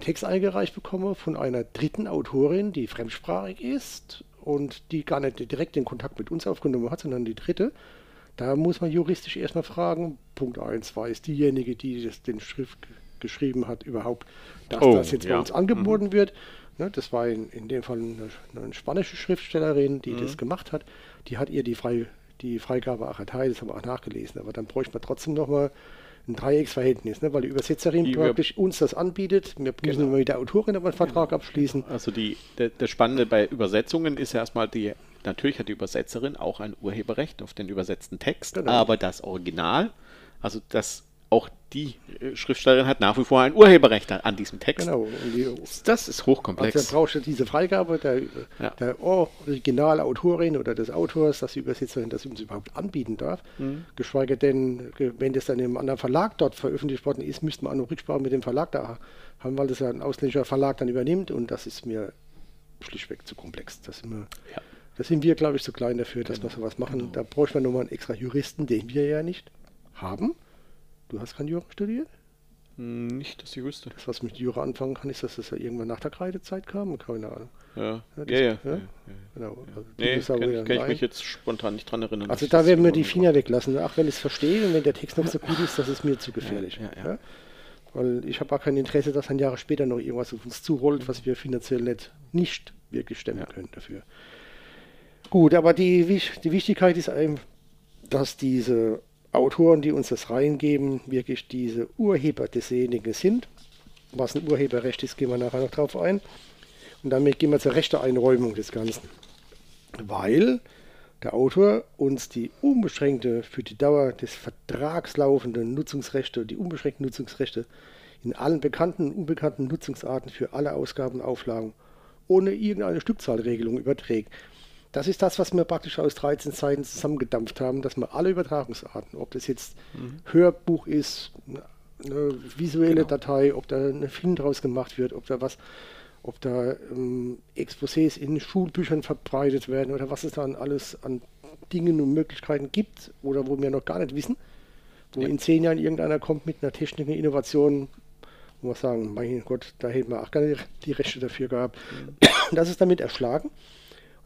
Text eingereicht bekomme von einer dritten Autorin, die fremdsprachig ist und die gar nicht direkt den Kontakt mit uns aufgenommen hat, sondern die dritte. Da muss man juristisch erstmal fragen, Punkt 1, war es diejenige, die das, den Schrift, geschrieben hat, überhaupt, dass Oh, das jetzt bei ja. uns angeboten wird. Ne, das war in, in dem Fall eine, eine spanische Schriftstellerin, die das gemacht hat. Die hat ihr die, Frei, die Freigabe auch erteilt, das haben wir auch nachgelesen. Aber dann bräuchte man trotzdem nochmal ein Dreiecksverhältnis, ne, weil die Übersetzerin Die über- praktisch uns das anbietet. Wir müssen Genau. mit der Autorin aber einen Vertrag abschließen. Also die, der, das Spannende bei Übersetzungen ist ja erstmal die, natürlich hat die Übersetzerin auch ein Urheberrecht auf den übersetzten Text, Genau. aber das Original, also das auch die äh, Schriftstellerin hat nach wie vor ein Urheberrecht an, diesem Text. Genau. Und die, Das ist hochkomplex. Also brauchst du diese Freigabe der, Ja. der Originalautorin oder des Autors, dass die Übersetzerin das überhaupt anbieten darf. Mhm. Geschweige denn, wenn das dann im anderen Verlag dort veröffentlicht worden ist, müsste man auch noch Rücksprache mit dem Verlag da haben, weil das ja ein ausländischer Verlag dann übernimmt und das ist mir schlichtweg zu komplex. Das sind wir, Ja. Da sind wir, glaube ich, zu klein dafür, dass wir sowas machen. Da bräuchte man nochmal einen extra Juristen, den wir ja nicht haben. Du hast kein Jura studiert? Hm, Nicht, dass ich wüsste. Das, was mit Jura anfangen kann, ist, dass das ja irgendwann nach der Kreidezeit kam. Keine Ahnung. Ja, Ja, das- ja. ja, ja. ja. Genau. Also, Nee, kann, kann ich mich jetzt spontan nicht dran erinnern. also da werden wir die Finger weglassen. Ach, wenn ich es verstehe und wenn der Text noch so gut ist, das ist mir zu gefährlich. Ja, ja, ja. Weil ich habe auch kein Interesse, dass dann Jahre später noch irgendwas auf uns zurollt, was wir finanziell nicht, nicht wirklich stemmen können dafür. Gut, aber die, die Wichtigkeit ist eben, dass diese Autoren, die uns das reingeben, wirklich diese Urheber desjenigen sind. Was ein Urheberrecht ist, gehen wir nachher noch drauf ein. Und damit gehen wir zur rechten Einräumung des Ganzen. Weil der Autor uns die unbeschränkte, für die Dauer des Vertrags laufende Nutzungsrechte, die unbeschränkten Nutzungsrechte in allen bekannten und unbekannten Nutzungsarten für alle Ausgaben und Auflagen ohne irgendeine Stückzahlregelung überträgt. Das ist das, was wir praktisch aus 13 Seiten zusammengedampft haben, dass wir alle Übertragungsarten, ob das jetzt Hörbuch ist, eine- visuelle Datei, ob da ein Film draus gemacht wird, ob da was, ob da ähm, Exposés in Schulbüchern verbreitet werden oder was es dann alles an Dingen und Möglichkeiten gibt oder wo wir noch gar nicht wissen, wo in zehn Jahren irgendeiner kommt mit einer Technik, einer Innovation, wo wir sagen, mein Gott, da hätten wir auch gar nicht die Rechte dafür gehabt. Das ist damit erschlagen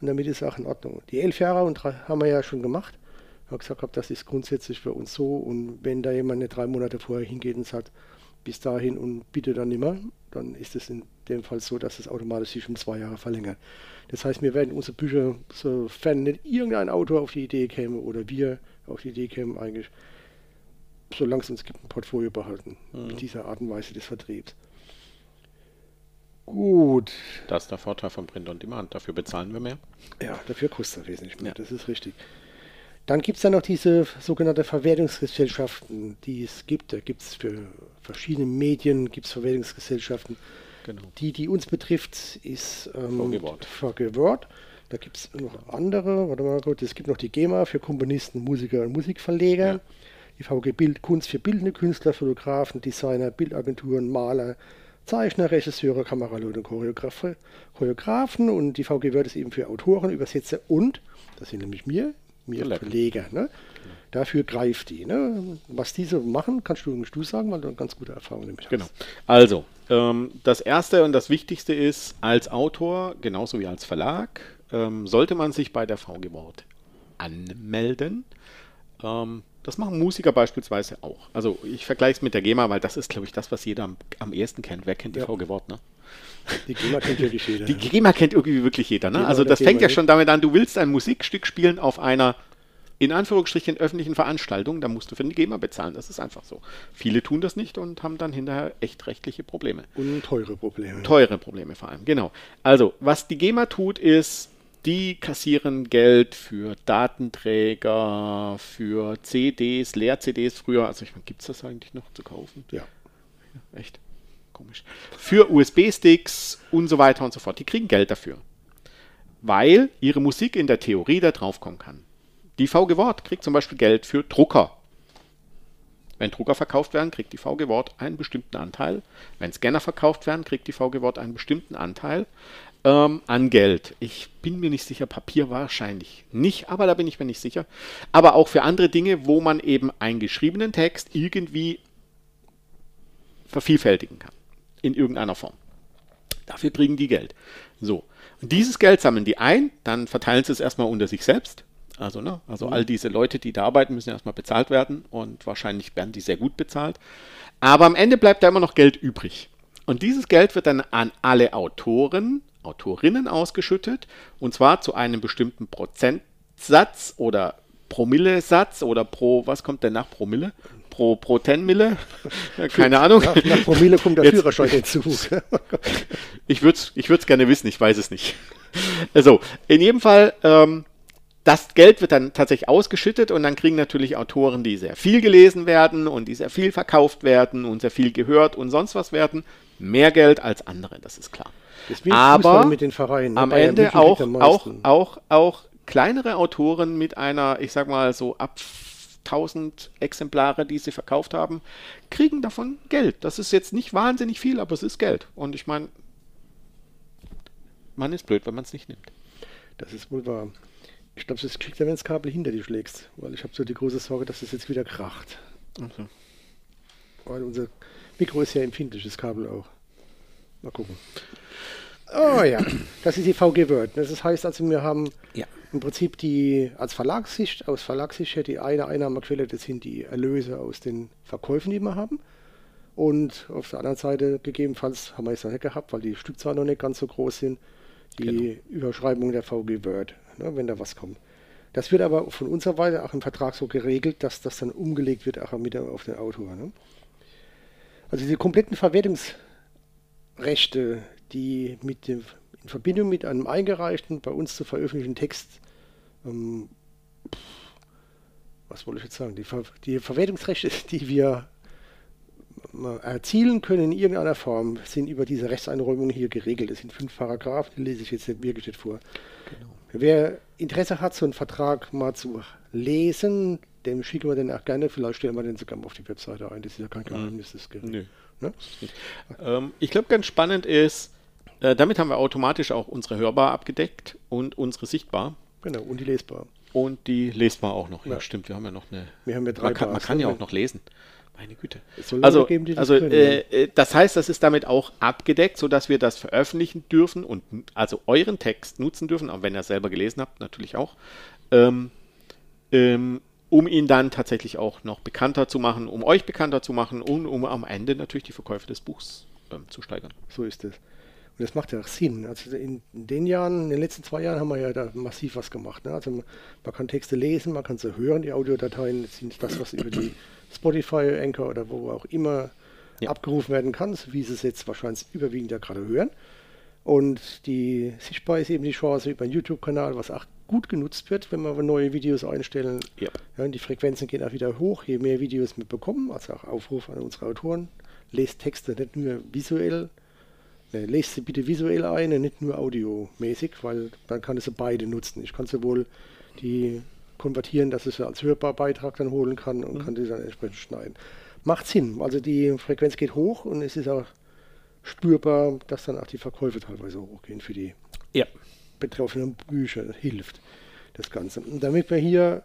und damit ist auch in Ordnung. Die elf Jahre und drei, haben wir ja schon gemacht. Ich habe gesagt, das ist grundsätzlich für uns so und wenn da jemand nicht drei Monate vorher hingeht und sagt, bis dahin und bitte dann nimmer, dann ist es in dem Fall so, dass es automatisch sich um zwei Jahre verlängert. Das heißt, wir werden unsere Bücher, sofern nicht irgendein Autor auf die Idee käme oder wir auf die Idee kämen, eigentlich, solange es uns gibt, ein Portfolio behalten. Mit dieser Art und Weise des Vertriebs. Gut, Das ist der Vorteil von Print on Demand. Dafür bezahlen wir mehr. ja, dafür kostet er wesentlich mehr, Ja. das ist richtig. Dann gibt es dann noch diese sogenannte Verwertungsgesellschaften, die es gibt. Da gibt es für verschiedene Medien gibt's Verwertungsgesellschaften. Genau. Die, die uns betrifft, ist ähm, Wort. Da gibt es noch andere. Warte mal gut, es gibt noch die GEMA für Komponisten, Musiker und Musikverleger. Ja. Die VG Bild Kunst für bildende Künstler, Fotografen, Designer, Bildagenturen, Maler, Zeichner, Regisseure, Kameraleute und Choreografe, Choreografen. Und die VG Word ist eben für Autoren, Übersetzer und, das sind nämlich mir, mir Verleger. Ne? Dafür greift die. Ne? Was diese machen, kannst du, du sagen, weil du eine ganz gute Erfahrung nämlich Genau. hast. Also, ähm, das Erste und das Wichtigste ist, als Autor, genauso wie als Verlag, ähm, sollte man sich bei der VG Wort anmelden. Ähm, das machen Musiker beispielsweise auch. Also ich vergleiche es mit der GEMA, weil das ist, glaube ich, das, was jeder am, am ehesten kennt. Wer kennt die Ja. VG Wort, ne? Die GEMA kennt wirklich jeder. Die GEMA kennt irgendwie wirklich jeder, ne? Also das fängt GEMA ja schon damit an, du willst ein Musikstück spielen auf einer in Anführungsstrichen öffentlichen Veranstaltung, da musst du für die GEMA bezahlen. Das ist einfach so. Viele tun das nicht und haben dann hinterher echt rechtliche Probleme. Und teure Probleme. Teure Probleme vor allem, genau. Also, was die GEMA tut, ist, die kassieren Geld für Datenträger, für CDs, Leer-CDs früher. Also, ich meine, gibt es das eigentlich noch zu kaufen? Ja. Echt? Komisch. Für USB-Sticks und so weiter und so fort. Die kriegen Geld dafür. Weil ihre Musik in der Theorie da draufkommen kann. Die VG Wort kriegt zum Beispiel Geld für Drucker. Wenn Drucker verkauft werden, kriegt die VG Wort einen bestimmten Anteil. Wenn Scanner verkauft werden, kriegt die VG Wort einen bestimmten Anteil ähm, an Geld. Ich bin mir nicht sicher, Papier wahrscheinlich nicht, aber da bin ich mir nicht sicher. Aber auch für andere Dinge, wo man eben einen geschriebenen Text irgendwie vervielfältigen kann. In irgendeiner Form. Dafür kriegen die Geld. So. Und dieses Geld sammeln die ein, dann verteilen sie es erstmal unter sich selbst. Also, ne? Also all diese Leute, die da arbeiten, müssen erstmal bezahlt werden und wahrscheinlich werden die sehr gut bezahlt. Aber am Ende bleibt da immer noch Geld übrig. Und dieses Geld wird dann an alle Autoren, Autorinnen ausgeschüttet und zwar zu einem bestimmten Prozentsatz oder Promillesatz oder pro, was kommt denn nach Promille? Pro, pro Tenmille? Keine Ahnung. Nach, nach Promille kommt der Jetzt- Führerschein hinzu. Ich würde es ich würd's gerne wissen, ich weiß es nicht. Also, in jedem Fall, ähm, das Geld wird dann tatsächlich ausgeschüttet und dann kriegen natürlich Autoren, die sehr viel gelesen werden und die sehr viel verkauft werden und sehr viel gehört und sonst was werden, mehr Geld als andere, das ist klar. Aber Fußball mit den Vereinen. ne? Am Ende auch, auch, auch, auch kleinere Autoren mit einer, ich sag mal so ab 1000 Exemplare, die sie verkauft haben, kriegen davon Geld. Das ist jetzt nicht wahnsinnig viel, aber es ist Geld. Und ich meine, man ist blöd, wenn man es nicht nimmt. Das ist wohl wahr. Ich glaube, das kriegt er, wenn das Kabel hinter dir schlägst. Weil ich habe so die große Sorge, dass es jetzt wieder kracht. Also, Weil unser Mikro ist ja empfindliches Kabel auch. Mal gucken. Oh ja, das ist die VG Word. Das heißt also, wir haben Ja. im Prinzip die als Verlagssicht, aus Verlagssicht her die eine Einnahmequelle, das sind die Erlöse aus den Verkäufen, die wir haben. Und auf der anderen Seite gegebenenfalls haben wir es noch nicht gehabt, weil die Stückzahlen noch nicht ganz so groß sind, die Überschreibung der VG Word, ne, wenn da was kommt. Das wird aber von unserer Seite auch im Vertrag so geregelt, dass das dann umgelegt wird, auch wieder auf den Autor. Ne? Also die kompletten Verwertungsrechte, die mit dem, in Verbindung mit einem eingereichten, bei uns zu veröffentlichten Text, ähm, was wollte ich jetzt sagen, die, Ver die Verwertungsrechte, die wir erzielen können in irgendeiner Form, sind über diese Rechtseinräumung hier geregelt. Das sind fünf Paragraphen, die lese ich jetzt wirklich nicht vor. Wer Interesse hat, so einen Vertrag mal zu lesen, dem schicken wir den auch gerne. Vielleicht stellen wir den sogar mal auf die Webseite ein. Das ist ja kein Geheimnis. Das ist Nö. Ne? Ähm, ich glaube, ganz spannend ist, äh, damit haben wir automatisch auch unsere hörbar abgedeckt und unsere sichtbar. Genau, und die lesbar. Und die lesbar auch noch. Ja, Ja. stimmt, wir haben ja noch eine. Wir haben ja drei Man kann, man kann ne? ja auch noch lesen. Meine Güte. Also, geben, das also können, äh, äh, das heißt, das ist damit auch abgedeckt, sodass wir das veröffentlichen dürfen und also euren Text nutzen dürfen, auch wenn ihr es selber gelesen habt, natürlich auch, ähm, ähm, um ihn dann tatsächlich auch noch bekannter zu machen, um euch bekannter zu machen und um am Ende natürlich die Verkäufe des Buchs ähm, zu steigern. So ist es. Und das macht ja auch Sinn. Also in, den Jahren, in den letzten zwei Jahren haben wir ja da massiv was gemacht. Ne? Also man, man kann Texte lesen, man kann sie hören, die Audiodateien sind das, was über die Spotify, Anchor oder wo auch immer Ja. abgerufen werden kann, so wie sie es jetzt wahrscheinlich überwiegend ja gerade hören. Und die Sichtbar ist eben die Chance über einen YouTube-Kanal, was auch gut genutzt wird, wenn wir neue Videos einstellen. Ja. Ja, und die Frequenzen gehen auch wieder hoch, je mehr Videos wir bekommen, also auch Aufruf an unsere Autoren. Lest Texte nicht nur visuell, ne, lest sie bitte visuell ein, und nicht nur audiomäßig, weil dann kann ich sie beide nutzen. Ich kann sowohl die konvertieren, dass ich sie als Hörbarbeitrag dann holen kann und kann die dann entsprechend schneiden. Macht Sinn, also die Frequenz geht hoch und es ist auch spürbar, dass dann auch die Verkäufe teilweise hochgehen für die Ja. betroffenen Bücher hilft das Ganze. Und damit wir hier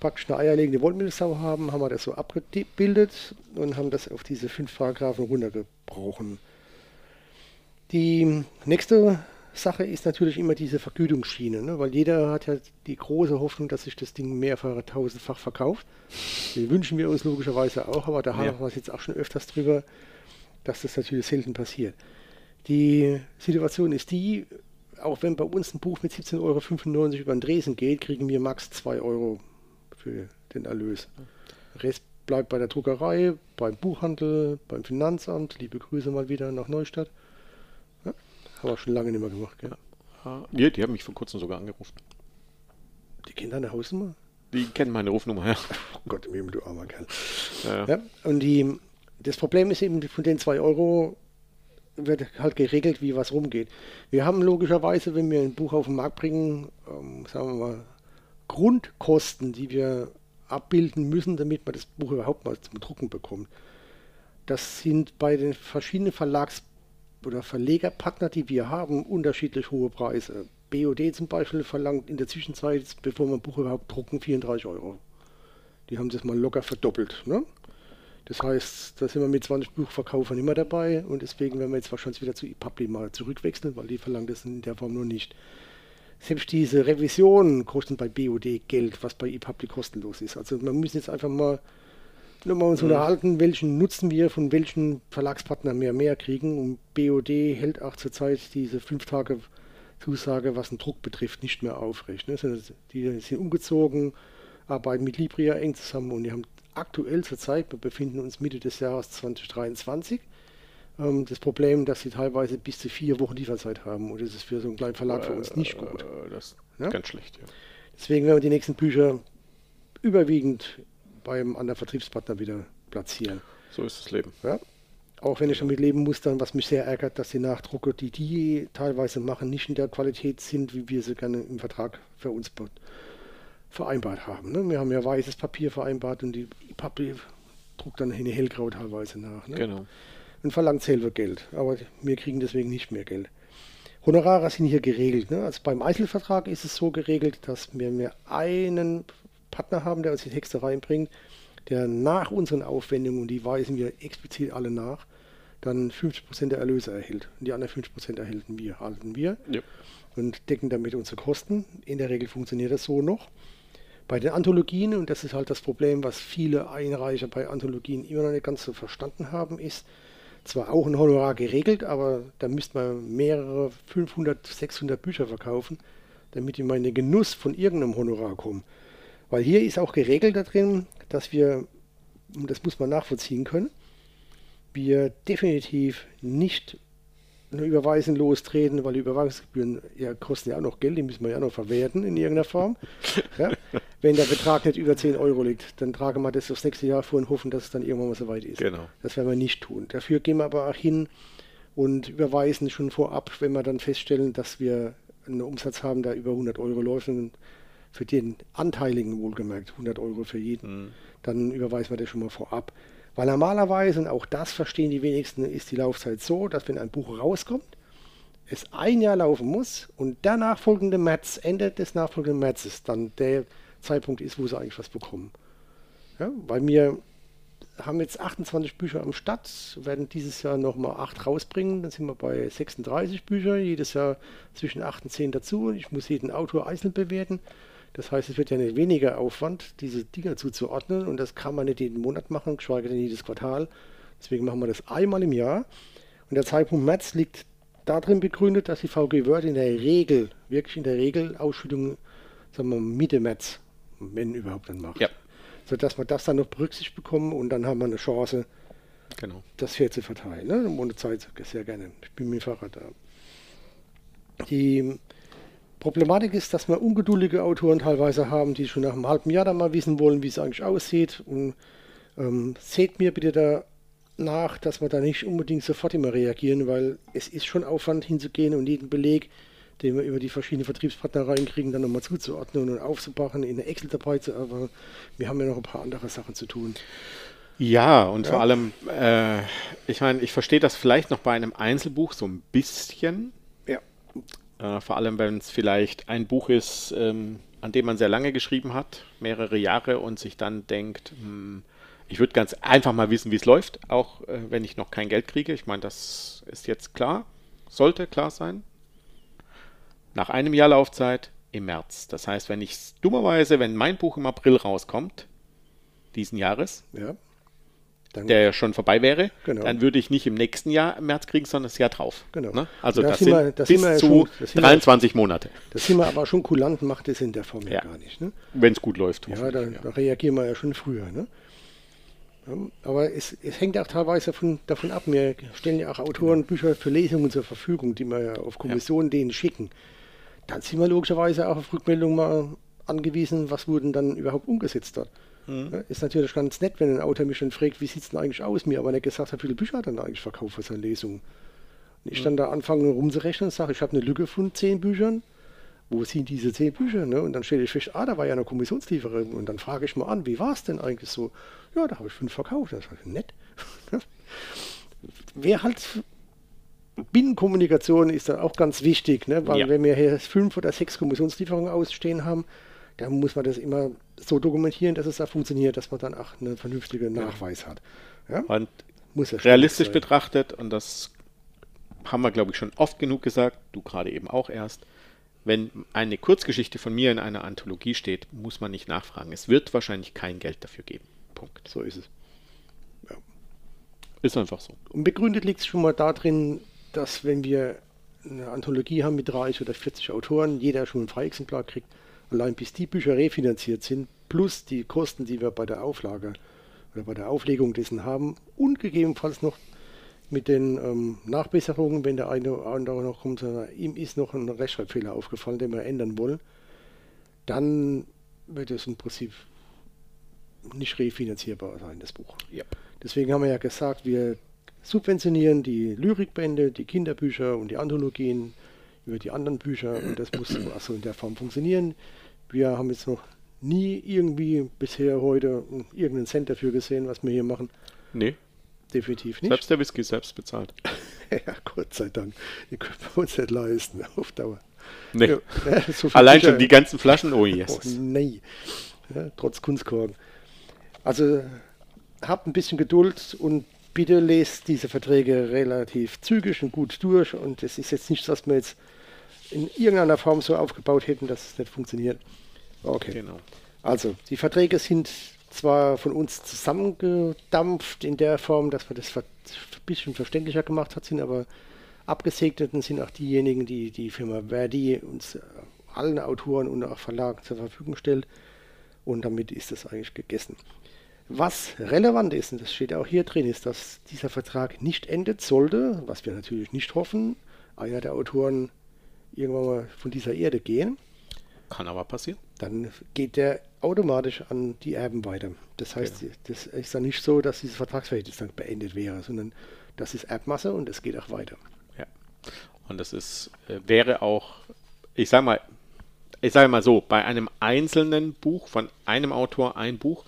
praktisch eine eierlegende Wollmilchsau haben, haben wir das so abgebildet und haben das auf diese fünf Paragraphen runtergebrochen. Die nächste Sache ist natürlich immer diese Vergütungsschiene, ne? weil jeder hat ja die große Hoffnung, dass sich das Ding mehrfach, tausendfach verkauft. Die wünschen wir uns logischerweise auch, aber da Ja. haben wir es jetzt auch schon öfters drüber, dass das natürlich selten passiert. Die Situation ist die, auch wenn bei uns ein Buch mit 17,95 Euro über den Dresen geht, kriegen wir max 2 Euro für den Erlös. Der Rest bleibt bei der Druckerei, beim Buchhandel, beim Finanzamt. Liebe Grüße mal wieder nach Neustadt. Ja, haben wir schon lange nicht mehr gemacht. Gell? Ja, die haben mich vor kurzem sogar angerufen. Die Kinder eine Hausnummer? Die kennen meine Rufnummer, ja. Oh Gott im Himmel, du armer Kerl. Ja. Ja, und die, das Problem ist eben, von den 2 Euro wird halt geregelt, wie was rumgeht. Wir haben logischerweise, wenn wir ein Buch auf den Markt bringen, ähm, sagen wir mal, Grundkosten, die wir abbilden müssen, damit man das Buch überhaupt mal zum Drucken bekommt. Das sind bei den verschiedenen Verlags- oder Verlegerpartner, die wir haben, unterschiedlich hohe Preise. BOD zum Beispiel verlangt in der Zwischenzeit, bevor wir ein Buch überhaupt drucken, 34 Euro. Die haben das mal locker verdoppelt. Ne? Das heißt, da sind wir mit 20 Buchverkaufern immer dabei und deswegen werden wir jetzt wahrscheinlich wieder zu ePubli mal zurückwechseln, weil die verlangen das in der Form nur nicht. selbst diese Revisionen kosten bei BOD Geld, was bei ePublic kostenlos ist. Also man muss jetzt einfach mal nur mal uns Mhm. unterhalten, welchen Nutzen wir von welchen Verlagspartnern mehr mehr kriegen. Und BOD hält auch zurzeit diese fünf Tage Zusage, was den Druck betrifft, nicht mehr aufrecht. Ne? Die sind umgezogen, arbeiten mit Libria eng zusammen und die haben aktuell zurzeit, wir befinden uns Mitte des Jahres 2023, ähm, das Problem, dass sie teilweise bis zu vier Wochen Lieferzeit haben. Und das ist für so einen kleinen Verlag für uns nicht gut. Äh, das ist Ja? ganz schlecht, ja. Deswegen werden wir die nächsten Bücher überwiegend beim anderen Vertriebspartner wieder platzieren. So ist das Leben. Ja? Auch wenn ich damit leben muss, dann, was mich sehr ärgert, dass die Nachdrucke, die die teilweise machen, nicht in der Qualität sind, wie wir sie gerne im Vertrag für uns be- vereinbart haben. Ne? Wir haben ja weißes Papier vereinbart und die Papier druckt dann in hellgrau teilweise nach. Ne? Genau. und verlangt selber Geld. Aber wir kriegen deswegen nicht mehr Geld. Honorare sind hier geregelt. Ne? Also beim Einzelvertrag ist es so geregelt, dass wir, wir einen Partner haben, der uns die Texte reinbringt, der nach unseren Aufwendungen, und die weisen wir explizit alle nach, dann 50% der Erlöse erhält. Und die anderen 50% erhalten wir, halten wir Ja. und decken damit unsere Kosten. In der Regel funktioniert das so noch. Bei den Anthologien, und das ist halt das Problem, was viele Einreicher bei Anthologien immer noch nicht ganz so verstanden haben, ist zwar auch ein Honorar geregelt, aber da müsste man mehrere 500, 600 Bücher verkaufen, damit die mal in den Genuss von irgendeinem Honorar kommen. Weil hier ist auch geregelt da drin, dass wir, und das muss man nachvollziehen können, wir definitiv nicht eine Überweisung lostreten, weil die Überweisungsgebühren ja, kosten ja auch noch Geld, die müssen wir ja noch verwerten in irgendeiner Form. Ja? Wenn der Betrag nicht über 10 Euro liegt, dann tragen wir das aufs nächste Jahr vor und hoffen, dass es dann irgendwann mal soweit ist. Genau. Das werden wir nicht tun. Dafür gehen wir aber auch hin und überweisen schon vorab, wenn wir dann feststellen, dass wir einen Umsatz haben, der über 100 Euro läuft und für den Anteiligen wohlgemerkt 100 Euro für jeden, dann überweisen wir das schon mal vorab. Weil normalerweise, und auch das verstehen die wenigsten, ist die Laufzeit so, dass wenn ein Buch rauskommt, es ein Jahr laufen muss und der nachfolgende März, Ende des nachfolgenden Märzes, dann der Zeitpunkt ist, wo sie eigentlich was bekommen. Ja, weil wir haben jetzt 28 Bücher am Start, werden dieses Jahr nochmal 8 rausbringen, dann sind wir bei 36 Bücher, jedes Jahr zwischen 8 und 10 dazu. Ich muss jeden Autor einzeln bewerten. Das heißt, es wird ja nicht weniger Aufwand, diese Dinger zuzuordnen und das kann man nicht jeden Monat machen, geschweige denn jedes Quartal. Deswegen machen wir das einmal im Jahr. Und der Zeitpunkt März liegt darin begründet, dass die VG Word in der Regel, wirklich in der Regel Ausschüttung, sagen wir Mitte März, wenn überhaupt dann macht. Ja. Sodass wir das dann noch berücksichtigt bekommen und dann haben wir eine Chance, Genau. das fair zu verteilen. Ne? Ohne Zeit sehr gerne. Ich bin mit dem Fahrrad da. Die Problematik ist, dass wir ungeduldige Autoren teilweise haben, die schon nach einem halben Jahr dann mal wissen wollen, wie es eigentlich aussieht. Und ähm, seht mir bitte da nach, dass wir da nicht unbedingt sofort immer reagieren, weil es ist schon Aufwand hinzugehen und jeden Beleg, den wir über die verschiedenen Vertriebspartner reinkriegen, dann nochmal zuzuordnen und aufzubachen, in eine Excel dabei zu aber wir haben ja noch ein paar andere Sachen zu tun. Ja, und vor allem, äh, ich meine, ich verstehe das vielleicht noch bei einem Einzelbuch so ein bisschen. Ja. Äh, vor allem, wenn es vielleicht ein Buch ist, ähm, an dem man sehr lange geschrieben hat, mehrere Jahre und sich dann denkt, hm, ich würde ganz einfach mal wissen, wie es läuft, auch äh, wenn ich noch kein Geld kriege. Ich meine, das ist jetzt klar, sollte klar sein. Nach einem Jahr Laufzeit im März. Das heißt, wenn ich dummerweise, wenn mein Buch im April rauskommt, diesen Jahres, Ja. Der ja schon vorbei wäre, Genau. dann würde ich nicht im nächsten Jahr im März kriegen, sondern das Jahr drauf. Genau. Ne? Also Da das sind wir- da bis ja zu schon- da sind wir- 23 Monate, das sind wir aber schon kulant, macht es in der Form ja, Ja. gar nicht. Ne? wenn es gut läuft. Ja, da, da reagieren wir ja schon früher. Ne? Ja, aber es, es hängt auch teilweise davon, davon ab. Wir stellen ja auch Autoren Bücher für Lesungen zur Verfügung, die wir ja auf Kommission denen schicken. Dann sind wir logischerweise auch auf Rückmeldung mal angewiesen, was wurden dann überhaupt umgesetzt dort. Ja, ist natürlich ganz nett, wenn ein Autor mich dann fragt, wie sieht es denn eigentlich aus, mir aber nicht gesagt hat, wie viele Bücher hat er dann eigentlich verkauft für seine Lesung. Und ich dann da anfange rumzurechnen und sage, ich habe eine Lücke von zehn Büchern, wo sind diese zehn Bücher? Ne? Und dann stelle ich fest, ah, da war ja eine Kommissionslieferung. Und dann frage ich mal an, wie war es denn eigentlich so? Ja, da habe ich fünf verkauft. Das war nett. Wer halt Binnenkommunikation ist da auch ganz wichtig, ne? weil Ja. wenn wir hier fünf oder sechs Kommissionslieferungen ausstehen haben, dann muss man das immer so dokumentieren, dass es da funktioniert, dass man dann auch einen vernünftigen Nachweis hat. Ja? Und Muss ja realistisch sein. betrachtet, und das haben wir, glaube ich, schon oft genug gesagt, du gerade eben auch erst, wenn eine Kurzgeschichte von mir in einer Anthologie steht, muss man nicht nachfragen. Es wird wahrscheinlich kein Geld dafür geben. Punkt. So ist es. Ist einfach so. Und begründet liegt es schon mal darin, dass wenn wir eine Anthologie haben mit 30 oder 40 Autoren, jeder schon ein Freiexemplar kriegt, allein bis die Bücher refinanziert sind, plus die Kosten, die wir bei der Auflage oder bei der Auflegung dessen haben und gegebenenfalls noch mit den ähm, Nachbesserungen, wenn der eine oder andere noch kommt, sagt, ihm ist noch ein Rechtschreibfehler aufgefallen, den wir ändern wollen, dann wird es im Prinzip nicht refinanzierbar sein, das Buch. Ja. Deswegen haben wir ja gesagt, wir subventionieren die Lyrikbände, die Kinderbücher und die Anthologien über die anderen Bücher und das muss also in der Form funktionieren. Wir haben jetzt noch nie irgendwie bisher heute irgendeinen Cent dafür gesehen, was wir hier machen. Nee, Definitiv nicht. selbst der Whisky selbst bezahlt. ja, Gott sei Dank. Die können wir uns nicht leisten auf Dauer. Nee. Ja, so Allein Bücher- schon die ganzen Flaschen, oh Oh, yes. nein. Ja, trotz Kunstkorken. Also habt ein bisschen Geduld und bitte lest diese Verträge relativ zügig und gut durch. Und es ist jetzt nicht, dass wir jetzt in irgendeiner Form so aufgebaut hätten, dass es nicht funktioniert. Okay. Genau. Also, die Verträge sind zwar von uns zusammengedampft in der Form, dass wir das ein bisschen verständlicher gemacht hat, sind aber abgesegneten sind auch diejenigen, die die Firma Verdi uns äh, allen Autoren und auch Verlagen zur Verfügung stellt. Und damit ist das eigentlich gegessen. Was relevant ist, und das steht auch hier drin, ist, dass dieser Vertrag nicht endet sollte, was wir natürlich nicht hoffen, einer der Autoren irgendwann mal von dieser Erde gehen Kann aber passieren. dann geht der automatisch an die Erben weiter. Das heißt, Genau. das ist dann nicht so, dass dieses Vertragsverhältnis dann beendet wäre, sondern das ist Erbmasse und es geht auch weiter. Ja. Und das ist, äh, wäre auch, ich sag mal, ich sage mal so, bei einem einzelnen Buch von einem Autor ein Buch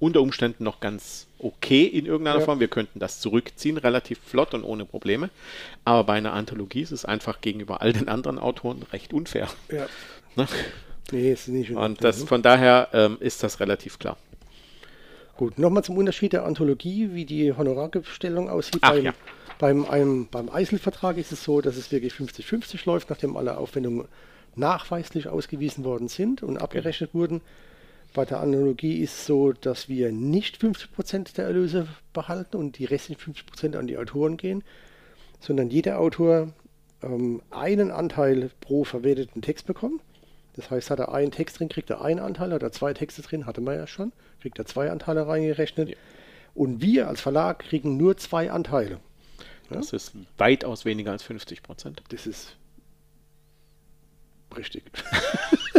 unter Umständen noch ganz okay in irgendeiner Ja. Form. Wir könnten das zurückziehen, relativ flott und ohne Probleme. Aber bei einer Anthologie ist es einfach gegenüber all den anderen Autoren recht unfair. Ja. Ne? Nee, ist nicht in Und das, ne? von daher ähm, ist das relativ klar. Gut, nochmal zum Unterschied der Anthologie, wie die Honorargestellung aussieht. Ach beim, ja. beim, einem, beim Eiselvertrag ist es so, dass es wirklich 50-50 läuft, nachdem alle Aufwendungen nachweislich ausgewiesen worden sind und abgerechnet wurden. Bei der Analogie ist es so, dass wir nicht 50% der Erlöse behalten und die restlichen 50% an die Autoren gehen, sondern jeder Autor ähm, einen Anteil pro verwerteten Text bekommt. Das heißt, hat er einen Text drin, kriegt er einen Anteil, hat er zwei Texte drin, hatte man ja schon, kriegt er zwei Anteile reingerechnet. Ja. Und wir als Verlag kriegen nur zwei Anteile. Das ist weitaus weniger als 50 Prozent. Das ist richtig.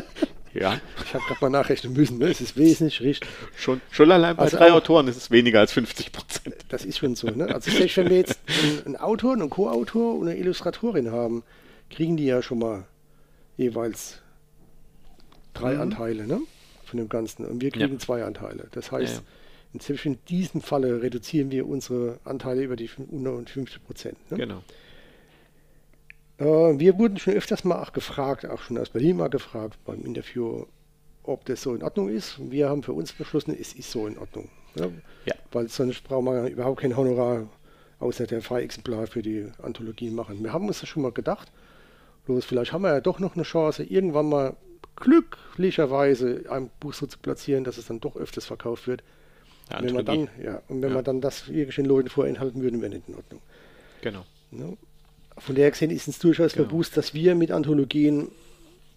Ja, Ich habe gerade mal nachrechnen müssen. Ne? Es ist wesentlich richtig. schon, schon allein bei Also drei auch- Autoren ist es weniger als 50 Prozent. Das ist schon so. Ne? Also selbst wenn wir jetzt einen, einen Autor, einen Co-Autor und eine Illustratorin haben, kriegen die ja schon mal jeweils drei Anteile ne? von dem Ganzen. Und wir kriegen Ja. zwei Anteile. Das heißt, Ja, ja. in- selbst in diesem Falle reduzieren wir unsere Anteile über die fün- unter und 50 Prozent. Ne? Genau. Äh, wir wurden schon öfters mal auch gefragt, auch schon aus Berlin mal gefragt beim Interview, ob das so in Ordnung ist. Wir haben für uns beschlossen, es ist so in Ordnung. Ne? Ja. Weil sonst brauchen wir überhaupt kein Honorar außer der Freiexemplar für die Anthologien machen. Wir haben uns das schon mal gedacht. Bloß vielleicht haben wir ja doch noch eine Chance, irgendwann mal glücklicherweise ein Buch so zu platzieren, dass es dann doch öfters verkauft wird. Wenn Anthologie. dann, ja, und wenn Ja. wir dann das den Leuten vorenthalten würden, wäre nicht in Ordnung. Genau. Ne? Von der gesehen ist es durchaus Genau. bewusst, dass wir mit Anthologien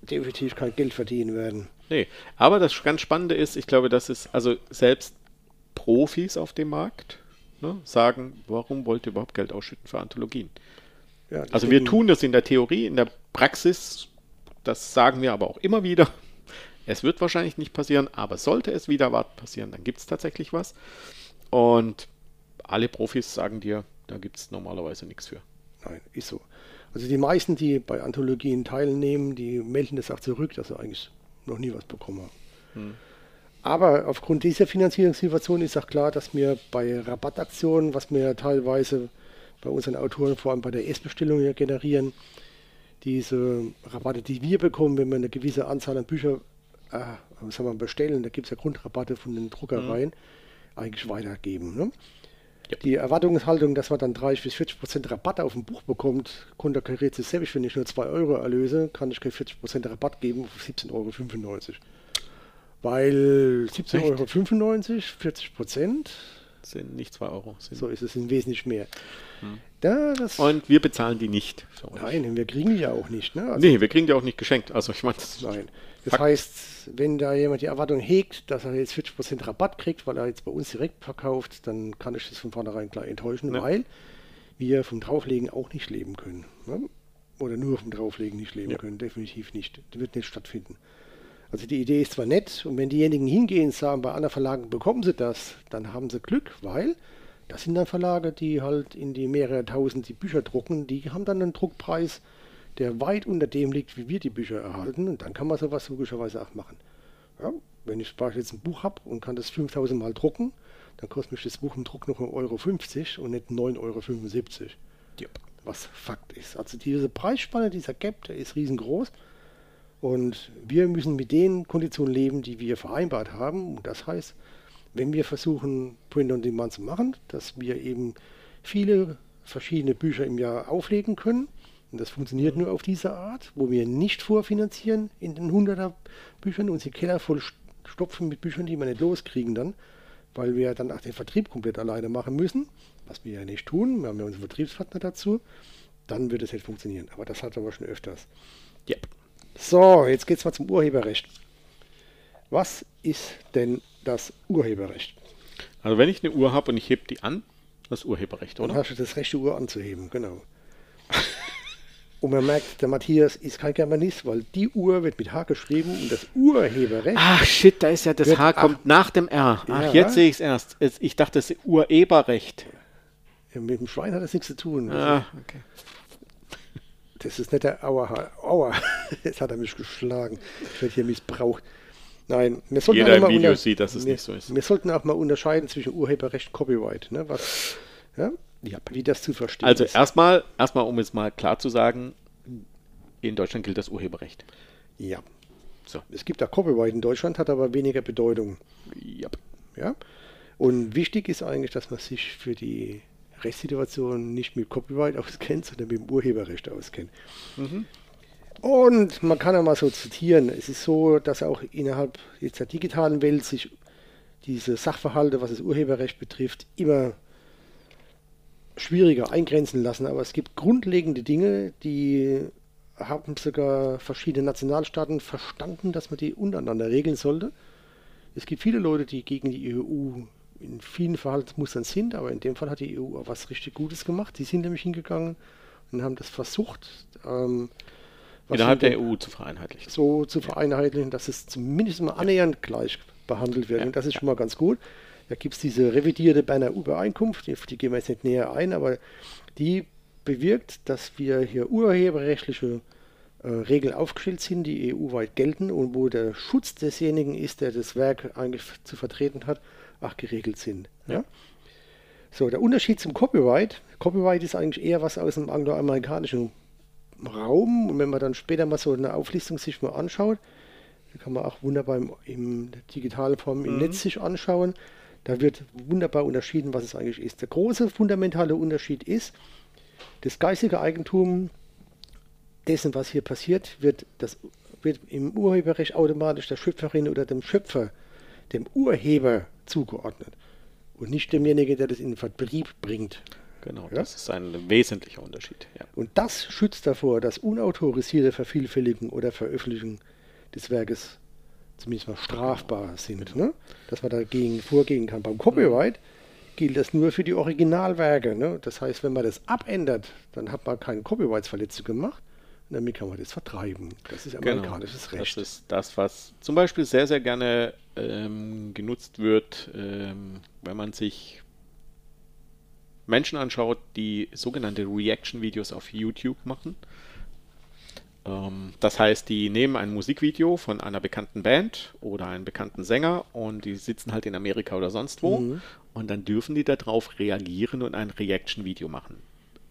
definitiv kein Geld verdienen werden. Nee, aber das ganz Spannende ist, ich glaube, das ist, also selbst Profis auf dem Markt ne, sagen, warum wollt ihr überhaupt Geld ausschütten für Anthologien? Ja, Also wir tun das in der Theorie, in der Praxis, das sagen wir aber auch immer wieder. Es wird wahrscheinlich nicht passieren, aber sollte es wieder passieren, dann gibt es tatsächlich was. Und alle Profis sagen dir, da gibt es normalerweise nichts für. Nein, ist so. Also die meisten, die bei Anthologien teilnehmen, die melden das auch zurück, dass sie eigentlich noch nie was bekommen haben. Hm. Aber aufgrund dieser Finanzierungssituation ist auch klar, dass wir bei Rabattaktionen, was wir teilweise bei unseren Autoren, vor allem bei der Erstbestellung ja generieren, diese Rabatte, die wir bekommen, wenn wir eine gewisse Anzahl an Bücher äh, sagen wir, bestellen, da gibt es ja Grundrabatte von den Druckereien, eigentlich weitergeben. Ne? Ja. Die Erwartungshaltung, dass man dann 30 bis 40 Prozent Rabatt auf ein Buch bekommt, konterkariert sich selbst, wenn ich nur 2 Euro erlöse, kann ich kein 40 Prozent Rabatt geben auf 17,95 Euro. Weil 17,95 Euro, 40 Prozent, Sind nicht 2 Euro. Sind so ist es in wesentlich mehr. Da, das, Und wir bezahlen die nicht. nein, wir kriegen die ja auch nicht. Ne? Also, Nee, wir kriegen die auch nicht geschenkt. Also ich meine, Nein. Das Fakt. heißt, wenn da jemand die Erwartung hegt, dass er jetzt 40% Rabatt kriegt, weil er jetzt bei uns direkt verkauft, dann kann ich das von vornherein klar enttäuschen, Ja. weil wir vom Drauflegen auch nicht leben können. Ne? Oder nur vom Drauflegen nicht leben Ja. können. Definitiv nicht. Das wird nicht stattfinden. Also die Idee ist zwar nett und wenn diejenigen hingehen und sagen, bei anderen Verlagen bekommen sie das, dann haben sie Glück, weil das sind dann Verlage, die halt in die mehrere tausend die Bücher drucken, die haben dann einen Druckpreis, der weit unter dem liegt, wie wir die Bücher erhalten und dann kann man sowas logischerweise auch machen. Ja, wenn ich jetzt ein Buch habe und kann das 5000 Mal drucken, dann kostet mich das Buch im Druck noch 1,50 Euro und nicht 9,75 Euro Yep. was Fakt ist. Also diese Preisspanne, dieser Gap, der ist riesengroß. Und wir müssen mit den Konditionen leben, die wir vereinbart haben. Und das heißt, wenn wir versuchen, Print on Demand zu machen, dass wir eben viele verschiedene Bücher im Jahr auflegen können. Und das funktioniert nur auf diese Art, wo wir nicht vorfinanzieren in den 100er Büchern, unsere Keller voll stopfen mit Büchern, die wir nicht loskriegen dann, weil wir dann auch den Vertrieb komplett alleine machen müssen, was wir ja nicht tun. Wir haben ja unseren Vertriebspartner dazu. Dann wird es nicht funktionieren. Aber das hatten wir schon öfters. Yep. So, jetzt geht es mal zum Urheberrecht. Was ist denn das Urheberrecht? Also wenn ich eine Uhr habe und ich hebe die an, das Urheberrecht, Dann oder? hast du das Recht, die Uhr anzuheben, genau. Und man merkt, der Matthias ist kein Germanist, weil die Uhr wird mit H geschrieben und das Urheberrecht. Ach shit, da ist ja das H ach. kommt nach dem R. Ach, Ja. jetzt sehe ich es erst. Ich dachte, das ist Ureberrecht. Ja, mit dem Schwein hat das nichts zu tun. Ah, okay. Das ist nicht der Aua. Aua. Jetzt hat er mich geschlagen. Ich werde hier missbraucht. Nein, wir sollten Jeder auch im mal sieht, dass es wir, nicht so ist. Wir sollten auch mal unterscheiden zwischen Urheberrecht und Copyright. Ne? Was, ja? Ja. Wie das zu verstehen Also ist. erstmal, erstmal, um es mal klar zu sagen, in Deutschland gilt das Urheberrecht. Ja. So. Es gibt auch Copyright in Deutschland, hat aber weniger Bedeutung. Yep. Ja? Und wichtig ist eigentlich, dass man sich für die Rechtssituation nicht mit Copyright auskennt, sondern mit dem Urheberrecht auskennt. Und man kann ja mal so zitieren, es ist so, dass auch innerhalb jetzt der digitalen Welt sich diese Sachverhalte, was das Urheberrecht betrifft, immer schwieriger eingrenzen lassen. Aber es gibt grundlegende Dinge, die haben sogar verschiedene Nationalstaaten verstanden, dass man die untereinander regeln sollte. Es gibt viele Leute, die gegen die EU in vielen Verhaltensmustern sind, aber in dem Fall hat die EU auch was richtig Gutes gemacht. Die sind nämlich hingegangen und haben das versucht, ähm, Innerhalb in der EU zu vereinheitlichen. so zu vereinheitlichen, dass es zumindest mal annähernd gleich behandelt wird. Ja, Und das ist schon mal ganz gut. Da gibt es diese revidierte Berner Übereinkunft, die, auf die gehen wir jetzt nicht näher ein, aber die bewirkt, dass wir hier urheberrechtliche äh, Regeln aufgestellt sind, die EU-weit gelten und wo der Schutz desjenigen ist, der das Werk eigentlich zu vertreten hat, auch geregelt sind. Ja? So, der Unterschied zum Copyright. Copyright ist eigentlich eher was aus dem angloamerikanischen Raum. Und wenn man dann später mal so eine Auflistung sich mal anschaut, kann man auch wunderbar im, in digitalen Form im Netz sich anschauen. Da wird wunderbar unterschieden, was es eigentlich ist. Der große fundamentale Unterschied ist, das geistige Eigentum dessen, was hier passiert, wird, das, wird im Urheberrecht automatisch der Schöpferin oder dem Schöpfer, dem Urheber zugeordnet. Und nicht demjenigen, der das in den Vertrieb bringt. Genau, Ja? das ist ein wesentlicher Unterschied. Ja. Und das schützt davor, dass unautorisierte Vervielfältigung oder Veröffentlichung des Werkes zumindest mal strafbar sind. Ne? Dass man dagegen vorgehen kann. Beim Copyright gilt das nur für die Originalwerke. Ne? Das heißt, wenn man das abändert, dann hat man keine Copyrights-Verletzung gemacht und damit kann man das vertreiben. Das ist amerikanisches Genau. Recht. Das ist das, was zum Beispiel sehr, sehr gerne ähm, genutzt wird, ähm, wenn man sich Menschen anschaut, die sogenannte Reaction-Videos auf YouTube machen. Ähm, das heißt, die nehmen ein Musikvideo von einer bekannten Band oder einem bekannten Sänger und die sitzen halt in Amerika oder sonst wo Mhm. und dann dürfen die darauf reagieren und ein Reaction-Video machen.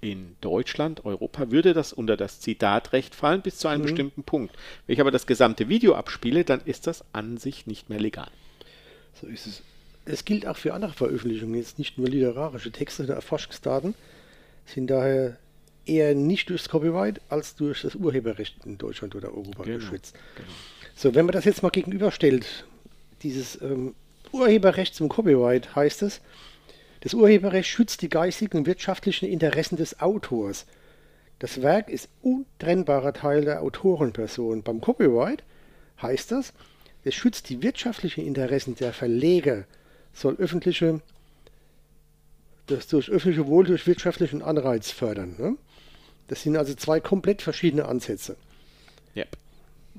In Deutschland, Europa würde das unter das Zitatrecht fallen bis zu einem Mhm. bestimmten Punkt. Wenn ich aber das gesamte Video abspiele, dann ist das an sich nicht mehr legal. So ist es. es gilt auch für andere Veröffentlichungen, jetzt nicht nur literarische Texte oder Forschungsdaten, sind daher eher nicht durchs Copyright als durch das Urheberrecht in Deutschland oder Europa Genau, geschützt. So, wenn man das jetzt mal gegenüberstellt, dieses ähm, Urheberrecht zum Copyright heißt es, das Urheberrecht schützt die geistigen und wirtschaftlichen Interessen des Autors. Das Werk ist untrennbarer Teil der Autorenperson. Beim Copyright heißt das, es schützt die wirtschaftlichen Interessen der Verleger, soll öffentliche, das durch öffentliche Wohl durch wirtschaftlichen Anreiz fördern. Ne? Das sind also zwei komplett verschiedene Ansätze. Yep.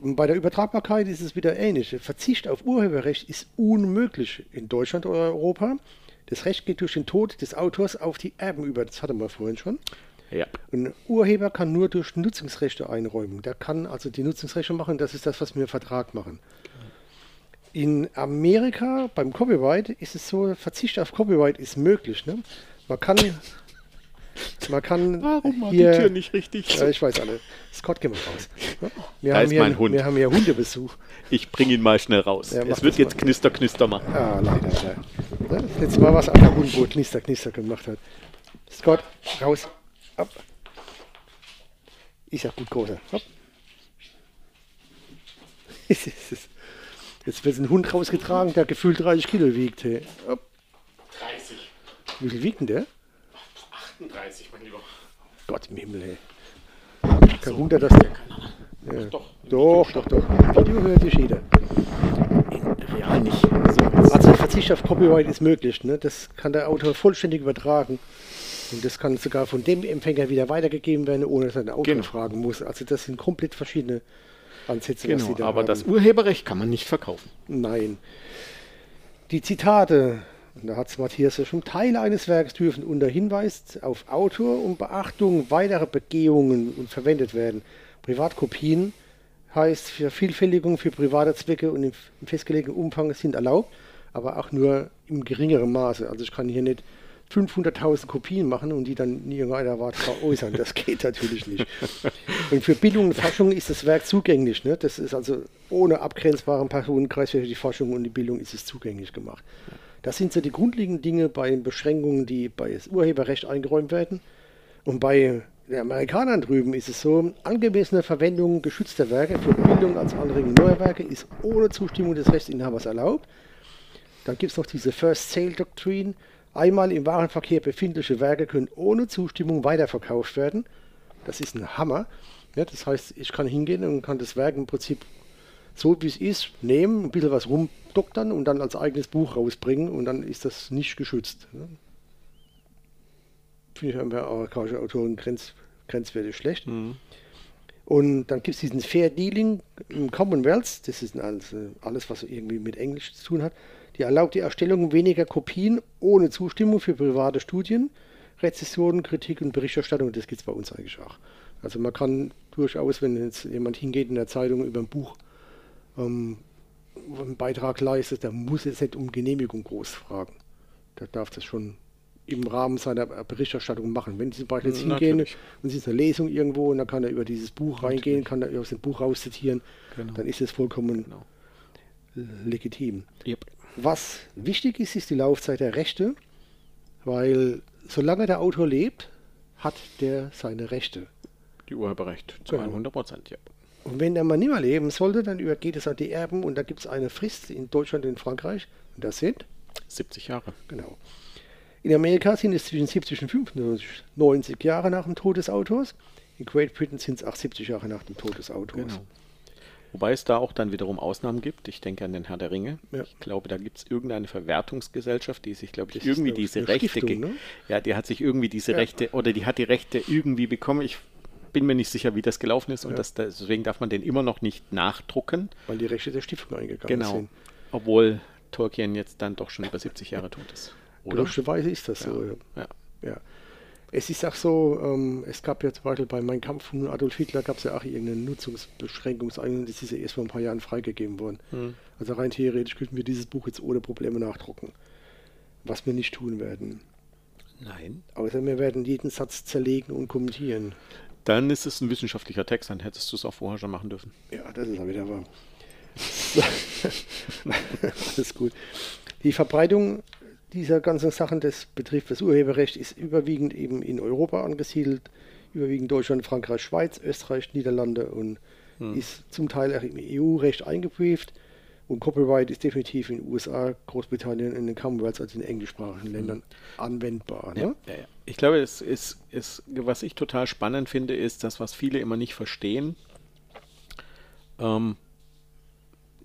Und bei der Übertragbarkeit ist es wieder ähnlich. Verzicht auf Urheberrecht ist unmöglich in Deutschland oder Europa. Das Recht geht durch den Tod des Autors auf die Erben über. Das hatten wir vorhin schon. Ja. Ein Urheber kann nur durch Nutzungsrechte einräumen. Der kann also die Nutzungsrechte machen. Das ist das, was wir im Vertrag machen. In Amerika beim Copyright ist es so, Verzicht auf Copyright ist möglich. Ne? Man kann, man kann Warum war hier, die Tür nicht richtig? Ja, ich weiß alle. Scott, geh mal raus. Wir Da haben ist hier, mein Hund. Wir haben hier Hundebesuch. Ich bringe ihn mal schnell raus. Ja, es wird jetzt mal. knister, knister machen. Ah, leider. Ja. Letzte Mal war es auch der Hund, wo Knister, Knister gemacht hat. Scott, raus. Ab. Ist ja gut, großer. Jetzt wird ein Hund rausgetragen, der gefühlt 30 Kilo wiegt. Hey. Hopp. 30, Wie viel wiegt denn der? 38, mein Lieber. Gott im Himmel, ey. Kein Wunder, dass der. Ja. Doch. Doch, doch, doch. Video hört sich jeder. Real nicht. Also Verzicht auf Copyright ist möglich. Ne? Das kann der Autor vollständig übertragen. Und das kann sogar von dem Empfänger wieder weitergegeben werden, ohne dass er den Autor Genau. fragen muss. Also das sind komplett verschiedene Ansätze, was Genau, da aber haben. das Urheberrecht kann man nicht verkaufen. Nein. Die Zitate, und da hat es Matthias ja schon, Teile eines Werkes dürfen unter Hinweis auf Autor und Beachtung weiterer Begehungen und verwendet werden. Privatkopien heißt Vervielfältigung für private Zwecke und im im festgelegten Umfang sind erlaubt, aber auch nur im geringeren Maße. Also ich kann hier nicht 500.000 Kopien machen und die dann in irgendeiner Art veräußern. Das geht natürlich nicht. Und für Bildung und Forschung ist das Werk zugänglich. Ne? Das ist also ohne abgrenzbaren Personenkreis für die Forschung und die Bildung ist es zugänglich gemacht. Das sind so die grundlegenden Dinge bei Beschränkungen, die bei das Urheberrecht eingeräumt werden. Und bei den Amerikanern drüben ist es so, angemessene Verwendung geschützter Werke für Bildung als Anregung neuer Werke ist ohne Zustimmung des Rechtsinhabers erlaubt. Dann gibt es noch diese First Sale Doctrine. Einmal im Warenverkehr befindliche Werke können ohne Zustimmung weiterverkauft werden. Das ist ein Hammer. Ja, das heißt, ich kann hingehen und kann das Werk im Prinzip so wie es ist nehmen, ein bisschen was rumdoktern und dann als eigenes Buch rausbringen und dann ist das nicht geschützt. Ne? Finde ich bei amerikanischen Autoren grenz, grenzwertig schlecht. Und dann gibt es diesen Fair Dealing im Commonwealth, das ist alles, alles, was irgendwie mit Englisch zu tun hat. Die erlaubt die Erstellung weniger Kopien ohne Zustimmung für private Studien, Rezessionen, Kritik und Berichterstattung. Das gibt es bei uns eigentlich auch. Also man kann durchaus, wenn jetzt jemand hingeht in der Zeitung über ein Buch, ähm, einen Beitrag leistet, der muss jetzt nicht um Genehmigung groß fragen. Der darf das schon im Rahmen seiner Berichterstattung machen. Wenn Sie zum Beispiel jetzt hingehen Natürlich. und es ist eine Lesung irgendwo und dann kann er über dieses Buch reingehen, kann er aus dem Buch rauszitieren, Genau. dann ist es vollkommen Genau. legitim. Yep. Was wichtig ist, ist die Laufzeit der Rechte, weil solange der Autor lebt, hat der seine Rechte. Die Urheberrecht zu Genau. 100 Prozent, ja. Und wenn er mal nicht mehr leben sollte, dann übergeht es an die Erben und da gibt es eine Frist in Deutschland und in Frankreich. Und das sind, 70 Jahre. genau. In Amerika sind es zwischen 70 und 95, 90 Jahre nach dem Tod des Autors. In Great Britain sind es auch 70 Jahre nach dem Tod des Autors. Genau. Wobei es da auch dann wiederum Ausnahmen gibt. Ich denke an den Herr der Ringe. Ja. Ich glaube, da gibt es irgendeine Verwertungsgesellschaft, die sich, glaube ich, Das irgendwie diese Rechte. Stiftung, ne? Ja, die hat sich irgendwie diese Ja. Rechte oder die hat die Rechte irgendwie bekommen. Ich bin mir nicht sicher, wie das gelaufen ist und Ja. das, deswegen darf man den immer noch nicht nachdrucken. Weil die Rechte der Stiftung eingegangen Genau. sind. Obwohl Tolkien jetzt dann doch schon über 70 Jahre tot ist. Glücklicherweise ist das so. Ja. Ja. Ja. Es ist auch so, ähm, es gab ja zum Beispiel bei Mein Kampf von Adolf Hitler gab es ja auch irgendeine Nutzungsbeschränkungseinung, das ist ja erst vor ein paar Jahren freigegeben worden. Also rein theoretisch könnten wir dieses Buch jetzt ohne Probleme nachdrucken. Was wir nicht tun werden. Nein. Außer wir werden jeden Satz zerlegen und kommentieren. Dann ist es ein wissenschaftlicher Text, dann hättest du es auch vorher schon machen dürfen. Ja, das ist ja wieder wahr. Alles gut. Die Verbreitung dieser ganzen Sachen, das betrifft das Urheberrecht, ist überwiegend eben in Europa angesiedelt. Überwiegend Deutschland, Frankreich, Schweiz, Österreich, Niederlande und ist zum Teil auch im EU-Recht eingebrieft. Und Copyright ist definitiv in den USA, Großbritannien, in den Commonwealth, also in englischsprachigen Ländern anwendbar. Ne? Ja, ja, ja. Ich glaube, es ist, ist, was ich total spannend finde, ist das, was viele immer nicht verstehen. Ähm,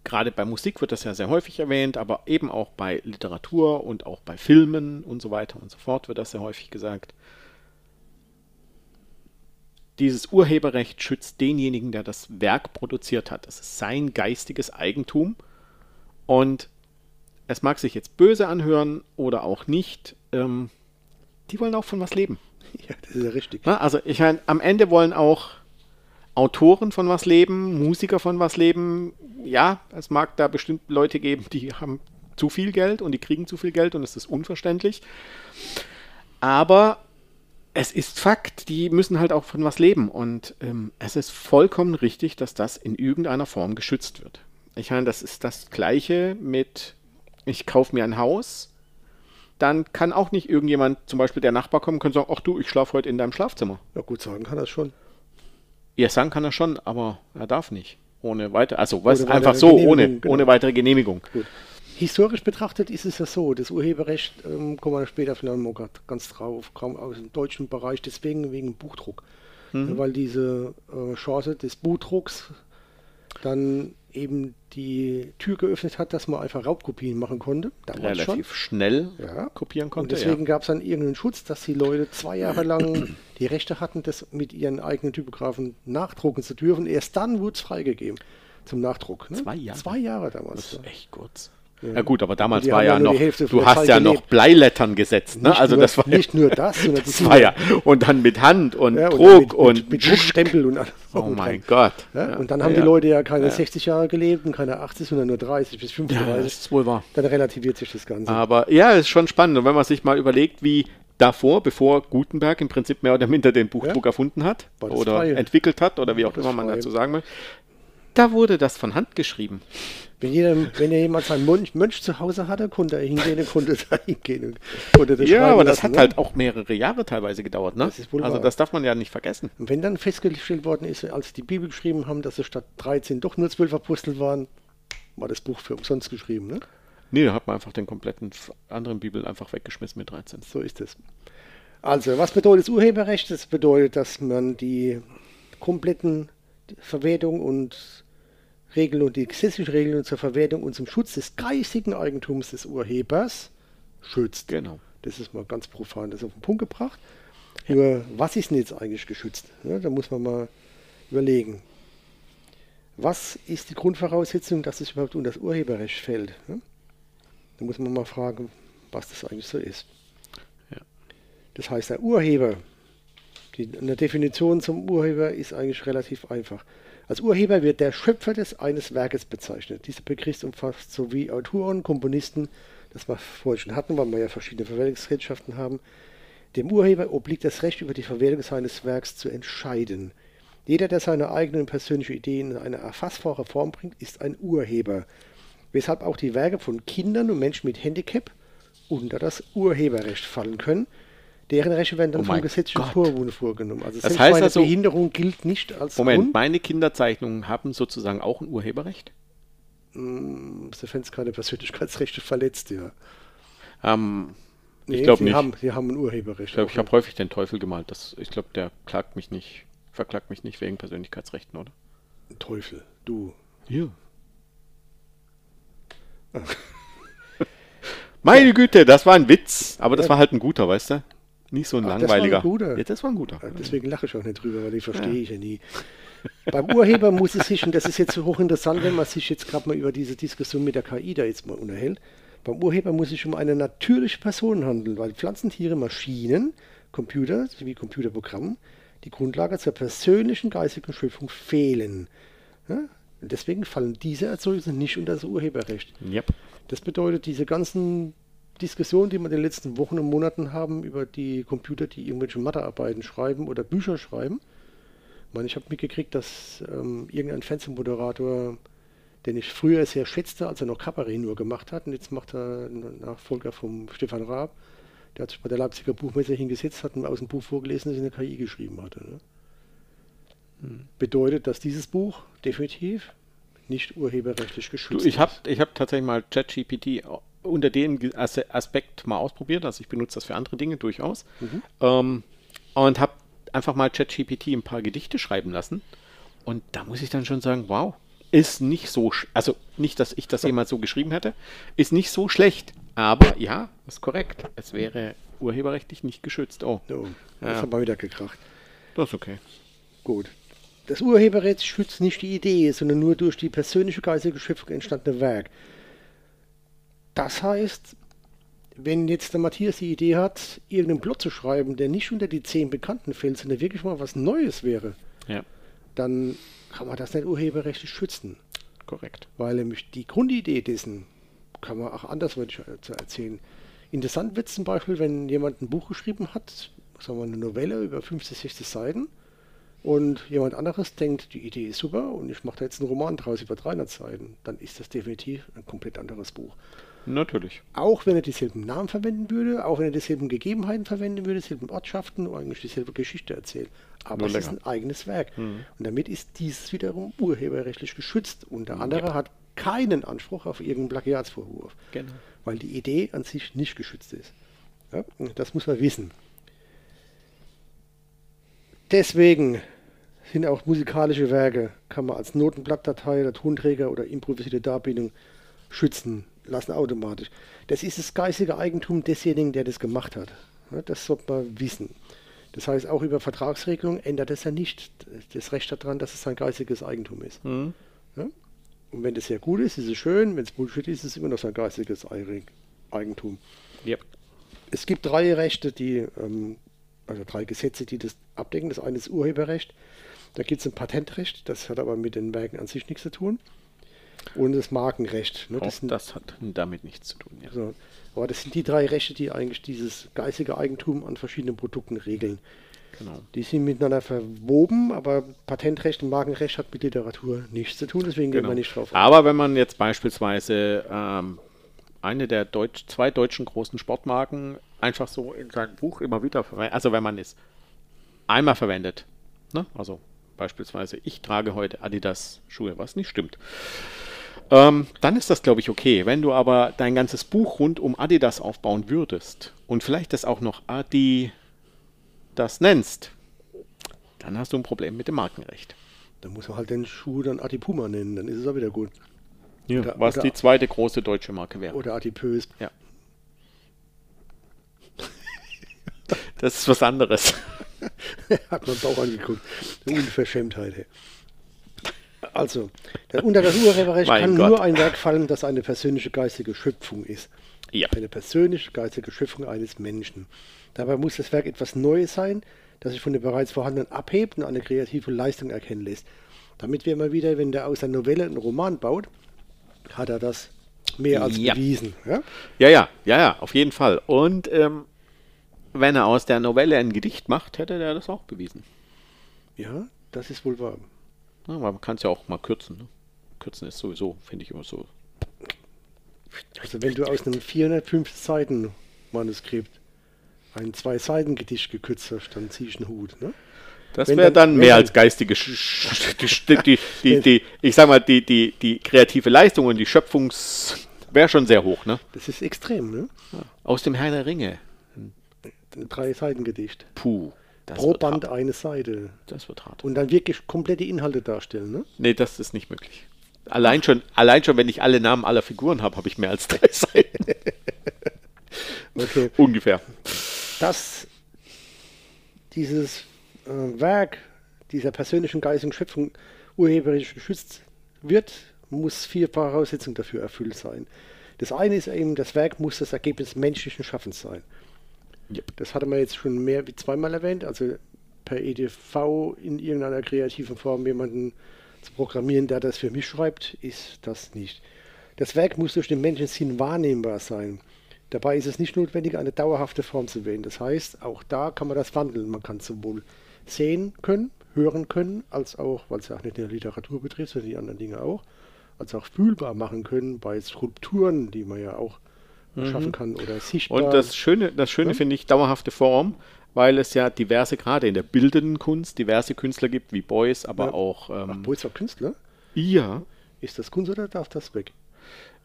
Gerade bei Musik wird das ja sehr häufig erwähnt, aber eben auch bei Literatur und auch bei Filmen und so weiter und so fort wird das sehr häufig gesagt. Dieses Urheberrecht schützt denjenigen, der das Werk produziert hat. Das ist sein geistiges Eigentum. Und es mag sich jetzt böse anhören oder auch nicht. Ähm, die wollen auch von was leben. Ja, das ist ja richtig. Na, also ich meine, am Ende wollen auch Autoren von was leben, Musiker von was leben. Ja, es mag da bestimmt Leute geben, die haben zu viel Geld und die kriegen zu viel Geld und es ist unverständlich. Aber es ist Fakt, die müssen halt auch von was leben und ähm, es ist vollkommen richtig, dass das in irgendeiner Form geschützt wird. Ich meine, das ist das Gleiche mit, ich kaufe mir ein Haus, dann kann auch nicht irgendjemand, zum Beispiel der Nachbar kommen, kann sagen, ach du, ich schlafe heute in deinem Schlafzimmer. Ja, gut sagen kann das schon. Ja, sagen kann er schon, aber er darf nicht. Ohne weiter, also was Ohne einfach so, ohne, genau. ohne weitere Genehmigung. Gut. Historisch betrachtet ist es ja so, das Urheberrecht, ähm, kommen wir später vielleicht ganz drauf, kam aus dem deutschen Bereich, deswegen wegen Buchdruck. Mhm. Ja, weil diese äh, Chance des Buchdrucks dann eben die Tür geöffnet hat, dass man einfach Raubkopien machen konnte. Damals schon. Relativ schnell Ja. kopieren Und konnte. deswegen ja. gab es dann irgendeinen Schutz, dass die Leute zwei Jahre lang die Rechte hatten, das mit ihren eigenen Typographen nachdrucken zu dürfen. Erst dann wurde es freigegeben zum Nachdruck. Ne? Zwei Jahre? Zwei Jahre damals. Das ist echt kurz. Ja. Ja. gut, aber damals war ja ja noch, du hast Zeit ja noch gelebt. Bleilettern gesetzt, ne? Nicht Also nur, das war ja, nicht nur das, sondern das war ja und dann mit Hand und ja, und Druck mit, und, mit, mit Druckstempel und alles. oh mein Gott. Ja, Ja, und dann haben ja, die Leute ja keine Ja. 60 Jahre gelebt und keine 80, sondern nur 30 bis Ja, 35. das ist wohl wahr. dann relativiert sich das Ganze. Aber ja, ist schon spannend. Und wenn man sich mal überlegt, wie davor, bevor Gutenberg im Prinzip mehr oder minder den Buchdruck erfunden hat oder frei. entwickelt hat oder wie auch immer man dazu sagen will, da wurde das von Hand geschrieben. Wenn, jeder, wenn ja jemand seinen Mönch, Mönch zu Hause hatte, konnte er hingehen konnte da hingehen und konnte das ja, aber das lassen, hat ne? halt auch mehrere Jahre teilweise gedauert, ne? Das also wahr. das darf man ja nicht vergessen. Und wenn dann festgestellt worden ist, als die Bibel geschrieben haben, dass es statt 13 doch nur 12 Apostel waren, war das Buch für umsonst geschrieben. Ne? Nee, da hat man einfach den kompletten anderen Bibel einfach weggeschmissen mit 13. So ist es. Also, was bedeutet das Urheberrecht? Das bedeutet, dass man die kompletten Verwertung und Regeln und die gesetzlichen Regeln zur Verwertung und zum Schutz des geistigen Eigentums des Urhebers schützt. Genau. Das ist mal ganz profan das auf den Punkt gebracht. Nur, was ist denn jetzt eigentlich geschützt? Ja, da muss man mal überlegen. Was ist die Grundvoraussetzung, dass es überhaupt unter das Urheberrecht fällt? Ja? Da muss man mal fragen, was das eigentlich so ist. Ja. Das heißt, der Urheber, die, eine Definition zum Urheber ist eigentlich relativ einfach. Als Urheber wird der Schöpfer des eines Werkes bezeichnet. Dieser Begriff umfasst sowie Autoren, Komponisten, das wir vorhin schon hatten, weil wir ja verschiedene Verwertungsgesellschaften haben. Dem Urheber obliegt das Recht, über die Verwertung seines Werks zu entscheiden. Jeder, der seine eigenen persönlichen Ideen in eine erfassbare Form bringt, ist ein Urheber. Weshalb auch die Werke von Kindern und Menschen mit Handicap unter das Urheberrecht fallen können. Deren Rechte werden dann Oh vom Gott. Vorwunde vorgenommen. Also Das heißt also- Behinderung gilt nicht als Moment, Grund, meine Kinderzeichnungen haben sozusagen auch ein Urheberrecht? sofern es keine Persönlichkeitsrechte verletzt, ja. Ähm, Nee, ich glaube sie nicht. Haben, sie haben ein Urheberrecht. ich glaube, ich habe häufig den Teufel gemalt. Das, ich glaube, der klagt mich nicht, verklagt mich nicht wegen Persönlichkeitsrechten, oder? Teufel, du. Ja. Meine Güte, das war ein Witz, aber das war halt ein guter, weißt du? Nicht so ein Ach, das war ein langweiliger. guter. Ja, das war ein guter. Ja, Deswegen lache ich auch nicht drüber, weil die verstehe ich ja nie. Beim Urheber muss es sich, und das ist jetzt so hochinteressant, wenn man sich jetzt gerade mal über diese Diskussion mit der KI da jetzt mal unterhält, beim Urheber muss es sich um eine natürliche Person handeln, weil Pflanzentiere, Maschinen, Computer sowie Computerprogramme die Grundlage zur persönlichen geistigen Schöpfung fehlen. Ja? Und deswegen fallen diese Erzeugnisse nicht unter das Urheberrecht. Yep. Das bedeutet, diese ganzen Diskussionen, die wir in den letzten Wochen und Monaten haben über die Computer, die irgendwelche Mathearbeiten schreiben oder Bücher schreiben. Ich meine, ich habe mitgekriegt, dass ähm, irgendein Fernsehmoderator den ich früher sehr schätzte, als er noch Kabarett nur gemacht hat. Und jetzt macht er einen Nachfolger vom Stefan Raab. Der hat sich bei der Leipziger Buchmesse hingesetzt, hat aus dem Buch vorgelesen, das er in der KI geschrieben hatte. Ne? Bedeutet, dass dieses Buch definitiv nicht urheberrechtlich Du, geschützt ich habe ist. ich hab tatsächlich mal ChatGPT unter dem Aspekt mal ausprobiert. Also ich benutze das für andere Dinge durchaus. Ähm, und habe einfach mal ChatGPT ein paar Gedichte schreiben lassen. Und da muss ich dann schon sagen, wow, ist nicht so, also nicht, dass ich das jemals so geschrieben hätte, ist nicht so schlecht. Aber ja, ist korrekt. Es wäre urheberrechtlich nicht geschützt. Oh, So, Ja. das haben wir wieder gekracht. das ist okay. Gut. Das Urheberrecht schützt nicht die Idee, sondern nur durch die persönliche geistige Schöpfung entstandene Werk. Das heißt, wenn jetzt der Matthias die Idee hat, irgendeinen Plot zu schreiben, der nicht unter die zehn Bekannten fällt, sondern wirklich mal was Neues wäre, Ja, dann kann man das nicht urheberrechtlich schützen. korrekt. Weil nämlich die Grundidee dessen kann man auch andersweitig äh, erzählen. Interessant wird zum Beispiel, wenn jemand ein Buch geschrieben hat, sagen wir eine Novelle über 50, 60 Seiten und jemand anderes denkt, die Idee ist super und ich mache da jetzt einen Roman draus über 300 Seiten, dann ist das definitiv ein komplett anderes Buch. Natürlich. Auch wenn er dieselben Namen verwenden würde, auch wenn er dieselben Gegebenheiten verwenden würde, dieselben Ortschaften und eigentlich dieselbe Geschichte erzählt. Aber Nur es ist länger. ein eigenes Werk. Und damit ist dieses wiederum urheberrechtlich geschützt. Und der andere hat keinen Anspruch auf irgendeinen Plagiatsvorwurf. Genau. Weil die Idee an sich nicht geschützt ist. Ja? Das muss man wissen. Deswegen sind auch musikalische Werke, kann man als Notenblattdatei oder Tonträger oder improvisierte Darbietung schützen lassen automatisch. Das ist das geistige Eigentum desjenigen, der das gemacht hat. Das sollte man wissen. Das heißt, auch über Vertragsregelungen ändert es ja nicht das Recht daran, dass es sein geistiges Eigentum ist. Mhm. Ja? Und wenn das sehr gut ist, ist es schön. Wenn es Bullshit ist, ist es immer noch sein geistiges Eig- Eigentum. Yep. Es gibt drei Rechte, die, ähm, also drei Gesetze, die das abdecken. Das eine ist Urheberrecht. Da gibt es ein Patentrecht, das hat aber mit den Werken an sich nichts zu tun. Und das Markenrecht. Ne? Auch Das sind, das hat damit nichts zu tun. Ja. so. Aber das sind die drei Rechte, die eigentlich dieses geistige Eigentum an verschiedenen Produkten regeln. Genau. Die sind miteinander verwoben, aber Patentrecht und Markenrecht hat mit Literatur nichts zu tun, deswegen gehen Genau. wir nicht drauf. Aber wenn man jetzt beispielsweise ähm, eine der Deutsch, zwei deutschen großen Sportmarken einfach so in seinem Buch immer wieder verwendet, also wenn man es einmal verwendet, ne? also beispielsweise ich trage heute Adidas Schuhe, was nicht stimmt, ähm, dann ist das glaube ich okay. Wenn du aber dein ganzes Buch rund um Adidas aufbauen würdest und vielleicht das auch noch Adi das nennst, dann hast du ein Problem mit dem Markenrecht. Da muss man halt den Schuh dann Adipuma nennen, dann ist es auch wieder gut. Oder- was oder- die zweite große deutsche Marke wäre. Oder Adipös. Ja. Das ist was anderes. Hat man Bauch angeguckt. Eine Unverschämtheit. Hey. Also, der, unter das Urheberrecht kann Gott. nur ein Werk fallen, das eine persönliche geistige Schöpfung ist. Ja. Eine persönliche geistige Schöpfung eines Menschen. Dabei muss das Werk etwas Neues sein, das sich von dem bereits vorhandenen abhebt und eine kreative Leistung erkennen lässt. Damit wir immer wieder, wenn der aus einer Novelle einen Roman baut, hat er das mehr als Ja. bewiesen. Ja? Ja, ja, ja, ja, auf jeden Fall. Und ähm, wenn er aus der Novelle ein Gedicht macht, hätte er das auch bewiesen. ja, das ist wohl wahr. Ja, man kann es ja auch mal kürzen. Ne? Kürzen ist sowieso, finde ich immer so. Also wenn du aus einem 450 Seiten Manuskript ein Zwei-Seiten-Gedicht gekürzt hast, dann zieh ich einen Hut. Ne? Das wäre dann- dann mehr als geistige, die, die, die, ich sag mal, die, die, die kreative Leistung und die Schöpfungs wäre schon sehr hoch, ne? Das ist extrem, ne? Aus dem Herrn der Ringe. Ein Drei-Seiten-Gedicht. Puh. Das Pro wird Band hart. eine Seite. Das wird hart. Und dann wirklich komplette Inhalte darstellen, ne? Nee, das ist nicht möglich. Allein schon, allein schon, wenn ich alle Namen aller Figuren habe, habe ich mehr als drei Seiten. Okay. Ungefähr. Dass dieses äh, Werk dieser persönlichen geistigen Schöpfung urheberrechtlich geschützt wird, muss vier Voraussetzungen dafür erfüllt sein. Das eine ist eben, das Werk muss das Ergebnis menschlichen Schaffens sein. Yep. Das hatte man jetzt schon mehr wie zweimal erwähnt, also per EDV in irgendeiner kreativen Form jemanden zu programmieren, der das für mich schreibt, ist das nicht. Das Werk muss durch den Menschensinn wahrnehmbar sein. Dabei ist es nicht notwendig, eine dauerhafte Form zu wählen. Das heißt, auch da kann man das wandeln. Man kann sowohl sehen können, hören können, als auch, weil es ja auch nicht der Literatur betrifft, sondern die anderen Dinge auch, als auch fühlbar machen können bei Skulpturen, die man ja auch schaffen kann oder sichtbar. Mhm. Und das Schöne, das Schöne Ja. finde ich dauerhafte Form, weil es ja diverse, gerade in der bildenden Kunst, diverse Künstler gibt, wie Beuys, aber Ja. auch Ach, ähm, Boys war Künstler? ja, Ist das Kunst oder darf das weg?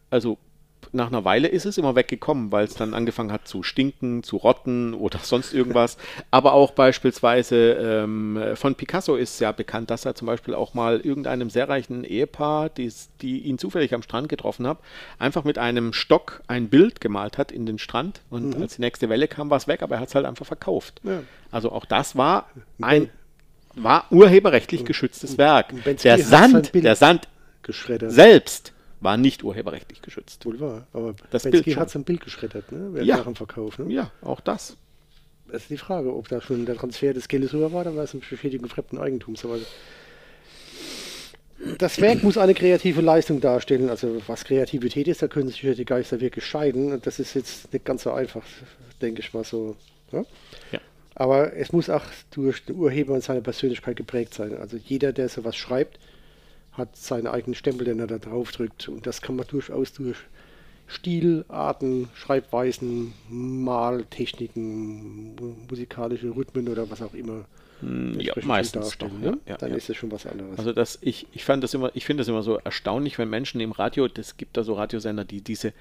also nach einer Weile ist es immer weggekommen, weil es dann angefangen hat zu stinken, zu rotten oder sonst irgendwas. Aber auch beispielsweise ähm, von Picasso ist ja bekannt, dass er zum Beispiel auch mal irgendeinem sehr reichen Ehepaar, die's- die ihn zufällig am Strand getroffen hat, einfach mit einem Stock ein Bild gemalt hat in den Strand. Und als die nächste Welle kam, war es weg, aber er hat es halt einfach verkauft. Ja. Also auch das war ein war urheberrechtlich geschütztes Werk. Der Sand, der Sand Geschreddert. selbst war nicht urheberrechtlich geschützt. Wohl wahr. Aber Das Bild hat sein Bild geschreddert, ne? Ja. nach dem Verkauf. Ne? Ja, auch das. Das ist die Frage, ob da schon der Transfer des Geldes rüber war, dann war es eine Beschädigung fremden Eigentums. Aber das Werk muss eine kreative Leistung darstellen. Also was Kreativität ist, da können sich ja die Geister wirklich scheiden. Und das ist jetzt nicht ganz so einfach, denke ich mal so. Ja? Ja. Aber es muss auch durch den Urheber und seine Persönlichkeit geprägt sein. Also jeder, der sowas schreibt, hat seinen eigenen Stempel, den er da drauf drückt. Und das kann man durchaus durch Stilarten, Schreibweisen, Maltechniken, mu- musikalische Rhythmen oder was auch immer Hm, Ja, meistens doch, ne? ja, Dann ja. ist es schon was anderes. Also das, ich, ich fand das immer, ich finde das immer so erstaunlich, wenn Menschen im Radio, das gibt da so Radiosender, die diese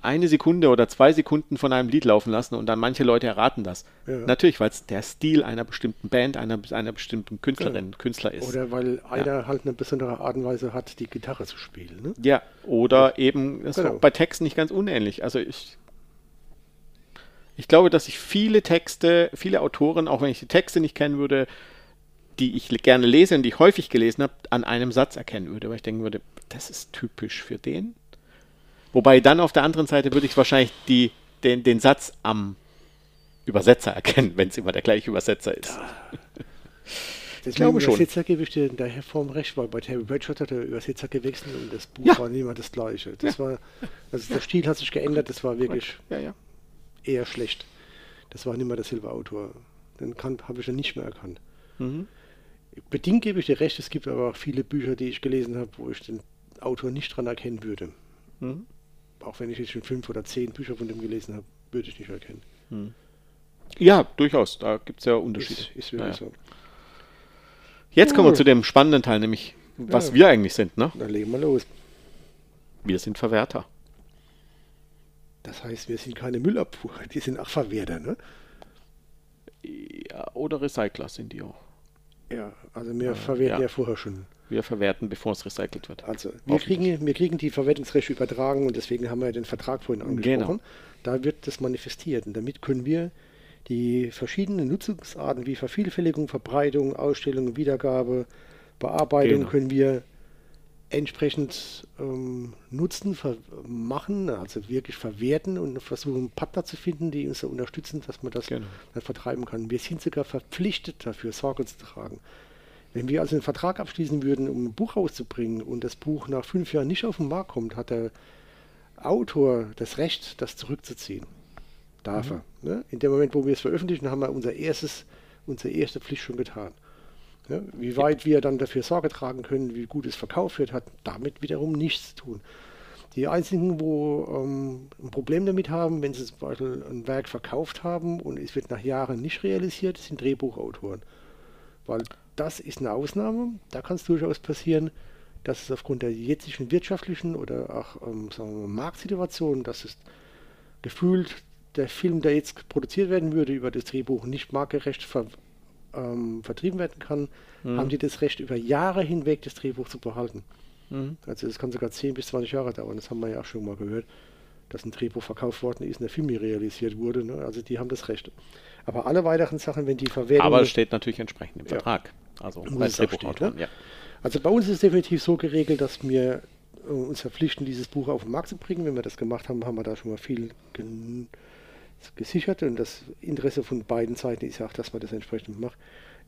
eine Sekunde oder zwei Sekunden von einem Lied laufen lassen und dann manche Leute erraten das. Ja. Natürlich, weil es der Stil einer bestimmten Band, einer, einer bestimmten Künstlerin, Künstler ist. oder weil einer halt eine besondere Art und Weise hat, die Gitarre zu spielen. Ne? ja, oder eben, das ist Genau. auch bei Texten nicht ganz unähnlich. Also ich, ich glaube, dass ich viele Texte, viele Autoren, auch wenn ich die Texte nicht kennen würde, die ich gerne lese und die ich häufig gelesen habe, an einem Satz erkennen würde, weil ich denken würde, das ist typisch für den. Wobei dann auf der anderen Seite würde ich wahrscheinlich die, den, den Satz am Übersetzer erkennen, wenn es immer der gleiche Übersetzer ist. Deswegen glaube schon. Übersetzer gebe ich dir in der Form recht, weil bei Terry Bradshaw hat der Übersetzer gewechselt und das Buch Ja. war nicht mehr das gleiche. Das war, also der Stil hat sich geändert, das war wirklich Ja, ja. eher schlecht. Das war nicht mehr derselbe Autor. Den kann- habe ich dann nicht mehr erkannt. Mhm. Bedingt gebe ich dir recht, es gibt aber auch viele Bücher, die ich gelesen habe, wo ich den Autor nicht dran erkennen würde. Mhm. Auch wenn ich jetzt schon fünf oder zehn Bücher von dem gelesen habe, würde ich nicht erkennen. Ja, durchaus. Da gibt es ja Unterschiede. Ist, ist wirklich Naja. so. Jetzt kommen wir zu dem spannenden Teil, nämlich was Ja. wir eigentlich sind. Ne? Dann legen wir los. Wir sind Verwerter. Das heißt, wir sind keine Müllabfuhr, die sind auch Verwerter, ne? Ja, oder Recycler sind die auch. Ja, also wir verwerten ja. ja. vorher schon. Wir verwerten, bevor es recycelt wird. Also wir kriegen, wir kriegen die Verwertungsrechte übertragen und deswegen haben wir den Vertrag vorhin angesprochen. Da wird das manifestiert und damit können wir die verschiedenen Nutzungsarten wie Vervielfältigung, Verbreitung, Ausstellung, Wiedergabe, Bearbeitung Genau. können wir entsprechend ähm, nutzen, machen, also wirklich verwerten und versuchen Partner zu finden, die uns da unterstützen, dass man das Genau. dann vertreiben kann. Wir sind sogar verpflichtet dafür, Sorge zu tragen. Wenn wir also einen Vertrag abschließen würden, um ein Buch rauszubringen und das Buch nach fünf Jahren nicht auf den Markt kommt, hat der Autor das Recht, das zurückzuziehen. Darf er. Ne? In dem Moment, wo wir es veröffentlichen, haben wir unser erstes, unsere erste Pflicht schon getan. Ja, wie weit wir dann dafür Sorge tragen können, wie gut es verkauft wird, hat damit wiederum nichts zu tun. Die einzigen, wo ähm, ein Problem damit haben, wenn sie zum Beispiel ein Werk verkauft haben und es wird nach Jahren nicht realisiert, sind Drehbuchautoren. Weil das ist eine Ausnahme. Da kann es durchaus passieren, dass es aufgrund der jetzigen wirtschaftlichen oder auch ähm, sagen wir, Marktsituation, dass es gefühlt der Film, der jetzt produziert werden würde, über das Drehbuch nicht marktgerecht ver, ähm, vertrieben werden kann, haben die das Recht, über Jahre hinweg das Drehbuch zu behalten. Also das kann sogar 10 bis 20 Jahre dauern. Das haben wir ja auch schon mal gehört, dass ein Drehbuch verkauft worden ist und der Film nie realisiert wurde. Ne? Also die haben das Recht. Aber alle weiteren Sachen, wenn die Verwertung... Aber es steht natürlich entsprechend im Ja. Vertrag. Also stehen, Drehbuchautoren, ne? ja. Also bei uns ist es definitiv so geregelt, dass wir äh, uns verpflichten, dieses Buch auf den Markt zu bringen. Wenn wir das gemacht haben, haben wir da schon mal viel gesichert und das Interesse von beiden Seiten ist ja auch, dass man das entsprechend macht.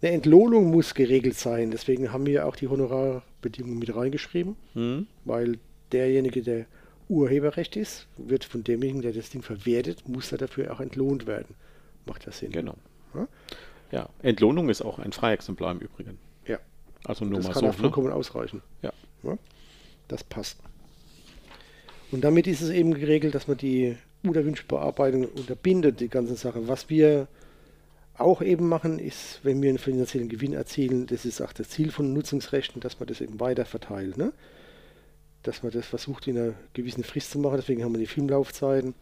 Eine Entlohnung muss geregelt sein, deswegen haben wir auch die Honorarbedingungen mit reingeschrieben, Hm? weil derjenige, der Urheberrecht ist, wird von demjenigen, der das Ding verwertet, muss er dafür auch entlohnt werden. Macht das Sinn? Genau. Ja? Ja, Entlohnung ist auch ein Freiexemplar im Übrigen. Ja. Also nur Das mal kann so. auch Ne? vollkommen ausreichen. Ja. Ja? Das passt. Und damit ist es eben geregelt, dass man die Unerwünschte-Bearbeitung unterbindet, die ganze Sache. Was wir auch eben machen, ist, wenn wir einen finanziellen Gewinn erzielen, das ist auch das Ziel von Nutzungsrechten, dass man das eben weiter verteilt. Ne? Dass man das versucht, in einer gewissen Frist zu machen. Deswegen haben wir die Filmlaufzeiten,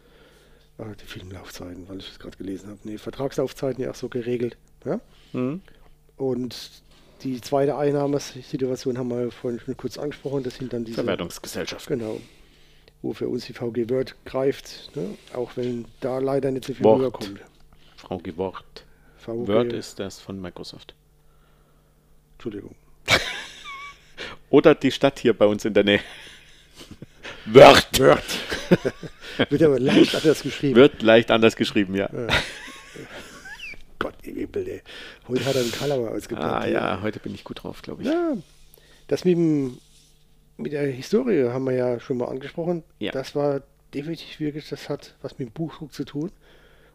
ah, die Filmlaufzeiten, weil ich das gerade gelesen habe, nee, Vertragslaufzeiten ja auch so geregelt. Ja? Mhm. Und die zweite Einnahmesituation haben wir vorhin schon kurz angesprochen. Das sind dann diese. Verwertungsgesellschaft. Genau. Wo für uns die VG Word greift, ne? auch wenn da leider nicht so viel Wort. rüberkommt. Frau Gewort. VG, Word ist das von Microsoft. Entschuldigung. Oder die Stadt hier bei uns in der Nähe. Word. Word. Wird aber leicht anders geschrieben. Wird leicht anders geschrieben, ja. Gott, ihr Himmel, ey. Heute hat er einen Kalauer ausgepackt. Ah hier. ja, heute bin ich gut drauf, glaube ich. Ja, das mit, dem, mit der Historie haben wir ja schon mal angesprochen. Ja. Das war definitiv wirklich, das hat was mit dem Buchdruck zu tun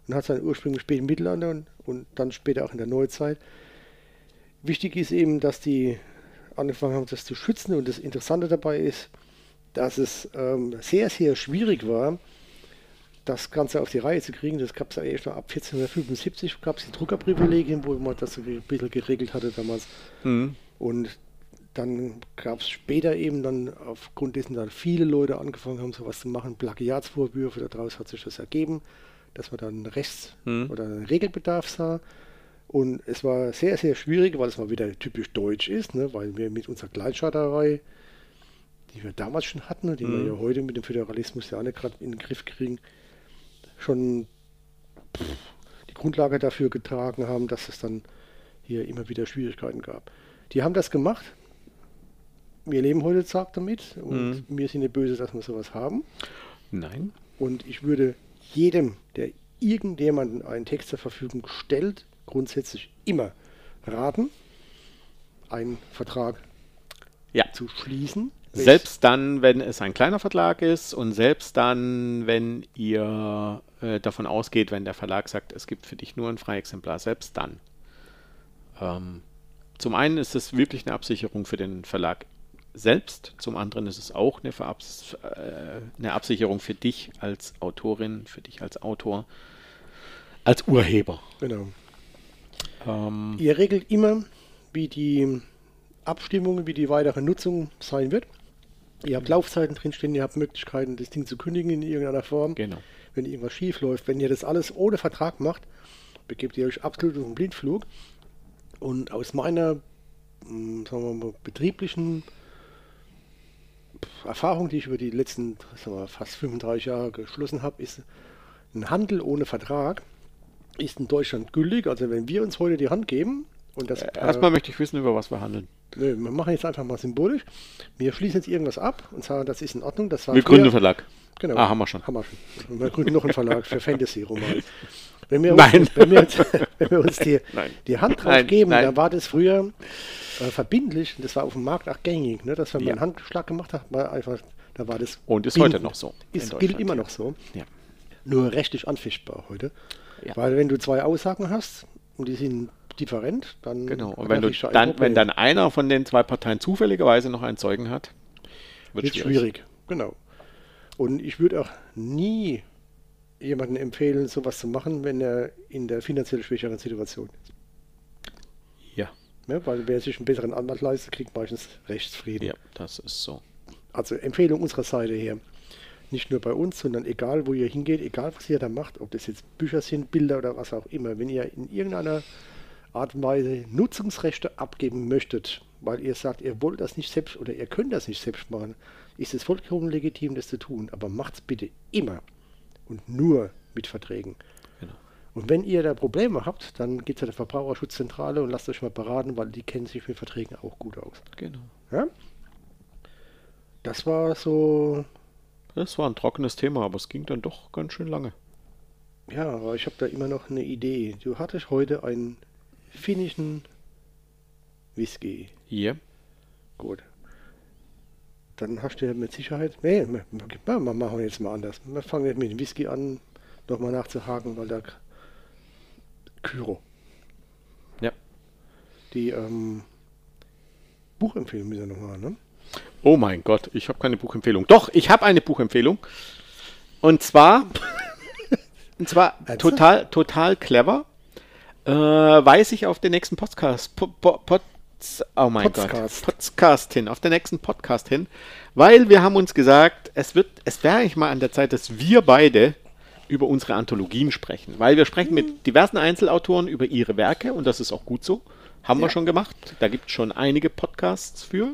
und hat seinen Ursprung im späten Mittelalter und, und dann später auch in der Neuzeit. Wichtig ist eben, dass die angefangen haben, das zu schützen und das Interessante dabei ist, dass es ähm, sehr, sehr schwierig war, das Ganze auf die Reihe zu kriegen. Das gab es ja erst noch ab 1475, gab es die Druckerprivilegien, wo man das so ein bisschen geregelt hatte damals. Mhm. Und dann gab es später eben dann aufgrund dessen dann viele Leute angefangen haben, sowas zu machen, Plagiatsvorwürfe, daraus hat sich das ergeben, dass man dann Rechts- Mhm. oder einen Regelbedarf sah. Und es war sehr, sehr schwierig, weil es mal wieder typisch deutsch ist, ne? weil wir mit unserer Kleinstaaterei, die wir damals schon hatten und die Mhm. wir ja heute mit dem Föderalismus ja auch nicht gerade in den Griff kriegen, schon pff, die Grundlage dafür getragen haben, dass es dann hier immer wieder Schwierigkeiten gab. Die haben das gemacht. Wir leben heute Tag damit und wir sind nicht böse, dass wir sowas haben. Nein. Und ich würde jedem, der irgendjemanden einen Text zur Verfügung stellt, grundsätzlich immer raten, einen Vertrag Ja. zu schließen. Selbst dann, wenn es ein kleiner Verlag ist und selbst dann, wenn ihr äh, davon ausgeht, wenn der Verlag sagt, es gibt für dich nur ein Freiexemplar, selbst dann. Ähm, zum einen ist es wirklich eine Absicherung für den Verlag selbst, zum anderen ist es auch eine, Verabs äh, eine Absicherung für dich als Autorin, für dich als Autor, als Urheber. Genau. Ähm, Ihr regelt immer, wie die Abstimmung, wie die weitere Nutzung sein wird. Ihr habt Laufzeiten drinstehen, ihr habt Möglichkeiten, das Ding zu kündigen in irgendeiner Form. genau. Wenn irgendwas schief läuft, wenn ihr das alles ohne Vertrag macht, begebt ihr euch absolut auf den Blindflug. Und aus meiner, mh, sagen wir mal, betrieblichen Erfahrung, die ich über die letzten sagen wir, fast 35 Jahre geschlossen habe, ist ein Handel ohne Vertrag ist in Deutschland gültig. Also wenn wir uns heute die Hand geben und das Äh, Erstmal möchte ich wissen, über was wir handeln. Nö, wir machen jetzt einfach mal symbolisch. Wir schließen jetzt irgendwas ab und sagen, das ist in Ordnung. Das war Wir gründen einen Verlag. Genau. Ah, haben wir schon. Haben wir schon. Und wir gründen noch einen Verlag für Fantasy-Romane. Wenn wir, Nein. Uns, wenn, wir uns, wenn wir uns die, Nein. die Hand drauf Nein, geben, nein. dann war das früher äh, verbindlich und das war auf dem Markt auch gängig. Ne? Dass wenn man Ja. einen Handschlag gemacht hat, war einfach, da war das. Und ist bindend. heute noch so Ist, gilt immer noch so. Ja. Nur rechtlich anfechtbar heute. Ja. Weil wenn du zwei Aussagen hast und die sind different, dann. Genau. Und wenn, du dann, wenn dann einer von den zwei Parteien zufälligerweise noch einen Zeugen hat, wird schwierig. schwierig, genau. Und ich würde auch nie jemandem empfehlen, sowas zu machen, wenn er in der finanziell schwächeren Situation ist. Ja, Ne? Weil wer sich einen besseren Anwalt leistet, kriegt meistens Rechtsfrieden. ja, das ist so. Also Empfehlung unserer Seite her. Nicht nur bei uns, sondern egal, wo ihr hingeht, egal, was ihr da macht, ob das jetzt Bücher sind, Bilder oder was auch immer, wenn ihr in irgendeiner Art und Weise Nutzungsrechte abgeben möchtet, weil ihr sagt, ihr wollt das nicht selbst oder ihr könnt das nicht selbst machen, ist es vollkommen legitim, das zu tun. Aber macht's bitte immer und nur mit Verträgen. Genau. Und wenn ihr da Probleme habt, dann geht zur Verbraucherschutzzentrale und lasst euch mal beraten, weil die kennen sich mit Verträgen auch gut aus. genau. Ja? Das war so, Das war ein trockenes Thema, aber es ging dann doch ganz schön lange. ja, aber ich habe da immer noch eine Idee. Du hattest heute einen finnischen Whisky. Hier. Gut. Dann hast du ja mit Sicherheit. Nee, wir, wir wir machen jetzt mal anders. Wir fangen jetzt mit dem Whisky an, nochmal nachzuhaken, weil da Kyro. Ja. Die ähm, Buchempfehlung müssen wir nochmal, ne? Oh mein Gott, ich habe keine Buchempfehlung. Doch, ich habe eine Buchempfehlung. Und zwar, und zwar Ernsthaft? total, total clever. Äh, weise ich auf den nächsten Podcast, po, po, Pods, oh mein Podcast. Gott, Podcast hin, auf den nächsten Podcast hin, weil wir haben uns gesagt, es wird, es wäre eigentlich mal an der Zeit, dass wir beide über unsere Anthologien sprechen, weil wir sprechen mit diversen Einzelautoren über ihre Werke und das ist auch gut so. Haben wir schon gemacht. Da gibt es schon einige Podcasts für.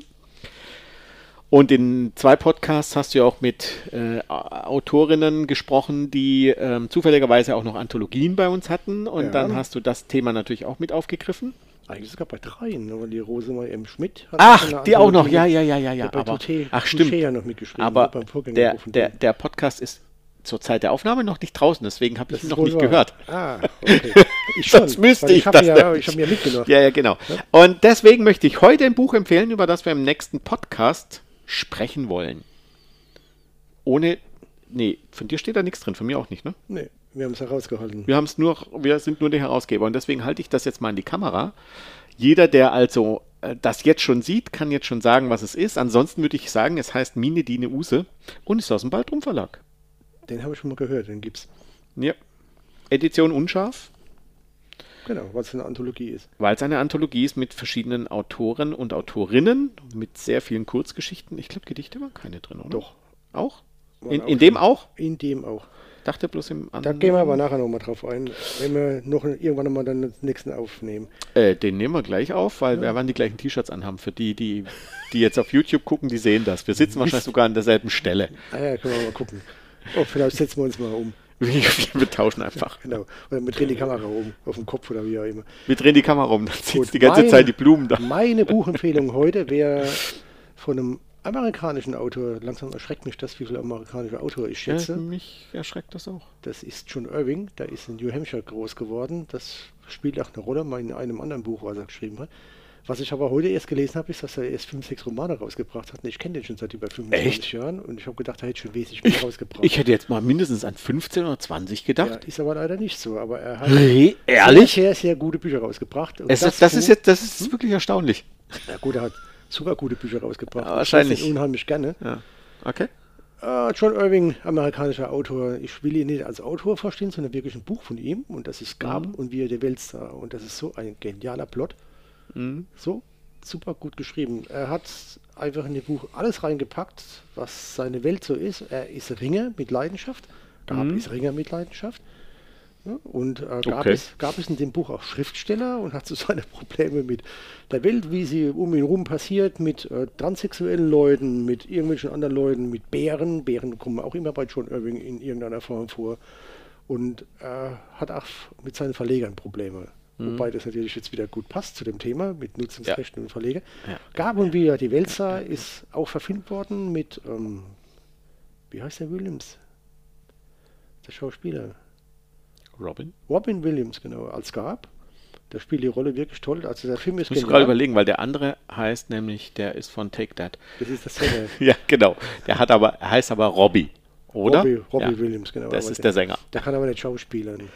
Und in zwei Podcasts hast du ja auch mit äh, Autorinnen gesprochen, die ähm, zufälligerweise auch noch Anthologien bei uns hatten. Und Ja. dann hast du das Thema natürlich auch mit aufgegriffen. Eigentlich sogar bei dreien, weil die Rosemarie M. Schmidt hat Ach, die auch noch. Ja, ja, ja, ja, ja. bei Aber, Touché- ach, stimmt. ja noch mitgeschrieben. Aber der, der, der Podcast ist zur Zeit der Aufnahme noch nicht draußen, deswegen habe ich ihn noch nicht wahr. gehört. Ah, okay. Ich Sonst müsste weil ich ich habe das ja, ich habe mir mitgenommen. Ja, ja, genau. Und deswegen möchte ich heute ein Buch empfehlen, über das wir im nächsten Podcast sprechen wollen. Ohne. Nee, von dir steht da nichts drin, von mir auch nicht, ne? Nee, wir haben es herausgehalten. Wir haben es nur, wir sind nur die Herausgeber und deswegen halte ich das jetzt mal in die Kamera. Jeder, der also äh, das jetzt schon sieht, kann jetzt schon sagen, was es ist. Ansonsten würde ich sagen, es heißt Mine Dine Use und ist aus dem Baldrum Verlag. Den habe ich schon mal gehört, den gibt's. Ja. Edition unscharf, Genau, weil es eine Anthologie ist. weil es eine Anthologie ist mit verschiedenen Autoren und Autorinnen, mit sehr vielen Kurzgeschichten. Ich glaube, Gedichte waren keine drin, oder? Doch. Auch? In, auch in dem auch? In dem auch. Dachte bloß im Da anderen. gehen wir aber nachher nochmal drauf ein, wenn wir noch irgendwann mal den nächsten aufnehmen. Äh, den nehmen wir gleich auf, weil wir werden die gleichen T-Shirts anhaben. Für die, die, die jetzt auf YouTube gucken, die sehen das. Wir sitzen wahrscheinlich sogar an derselben Stelle. Ah ja, können wir mal gucken. Oh, vielleicht setzen wir uns mal um. Wir, tauschen einfach. Genau. Oder wir drehen die Kamera um, auf dem Kopf oder wie auch immer. Wir drehen die Kamera um, dann sieht Gut, die ganze meine- Zeit die Blumen da. Meine Buchempfehlung heute wäre von einem amerikanischen Autor. Langsam erschreckt mich das, wie viele amerikanische Autor ich Ja, schätze. mich erschreckt das auch. Das ist John Irving, der ist in New Hampshire groß geworden. Das spielt auch eine Rolle mal in einem anderen Buch, was er geschrieben hat. Was ich aber heute erst gelesen habe, ist, dass er erst fünf, sechs Romane rausgebracht hat. Und ich kenne den schon seit über 25 Echt? Jahren und ich habe gedacht, er hätte schon wesentlich mehr rausgebracht. Ich hätte jetzt mal mindestens an 15 oder 20 ja, gedacht. ist aber leider nicht so. Aber er hat Hey, ehrlich? sehr, sehr gute Bücher rausgebracht. Es ist, das, ist jetzt, das ist wirklich erstaunlich. Ja gut, er hat super gute Bücher rausgebracht. Ja, wahrscheinlich. Ich unheimlich gerne. Ja. Okay. Äh, John Irving, amerikanischer Autor. Ich will ihn nicht als Autor verstehen, sondern wirklich ein Buch von ihm. Und das ist Gab Mhm. und wie er die Welt sah. Und das ist so ein genialer Plot. Mhm. So super gut geschrieben. Er hat einfach in dem Buch alles reingepackt, was seine Welt so ist. Er ist Ringer mit Leidenschaft. Gab Mhm. ist Ringer mit Leidenschaft. Und äh, gab, Okay. es, gab es in dem Buch auch Schriftsteller und hat so seine Probleme mit der Welt, wie sie um ihn rum passiert, mit äh, transsexuellen Leuten, mit irgendwelchen anderen Leuten, mit Bären. Bären kommen auch immer bei John Irving in irgendeiner Form vor. Und er hat auch mit seinen Verlegern Probleme. Mhm. Wobei das natürlich jetzt wieder gut passt zu dem Thema mit Nutzungsrechten und Verleger. Ja. Gab und wie er die Welt sah, ist auch verfilmt worden mit, ähm, wie heißt der Williams? Der Schauspieler. Robin? Robin Williams, genau, als Gab. Der spielt die Rolle wirklich toll. Also der Film ist Ich muss genial. gerade überlegen, weil der andere heißt nämlich, der ist von Take That. Das ist dasselbe. Ja, genau. Der hat aber, er heißt aber Robbie, oder? Robbie, Robbie ja. Williams, genau. Das ist der Sänger. Der kann aber nicht schauspielern.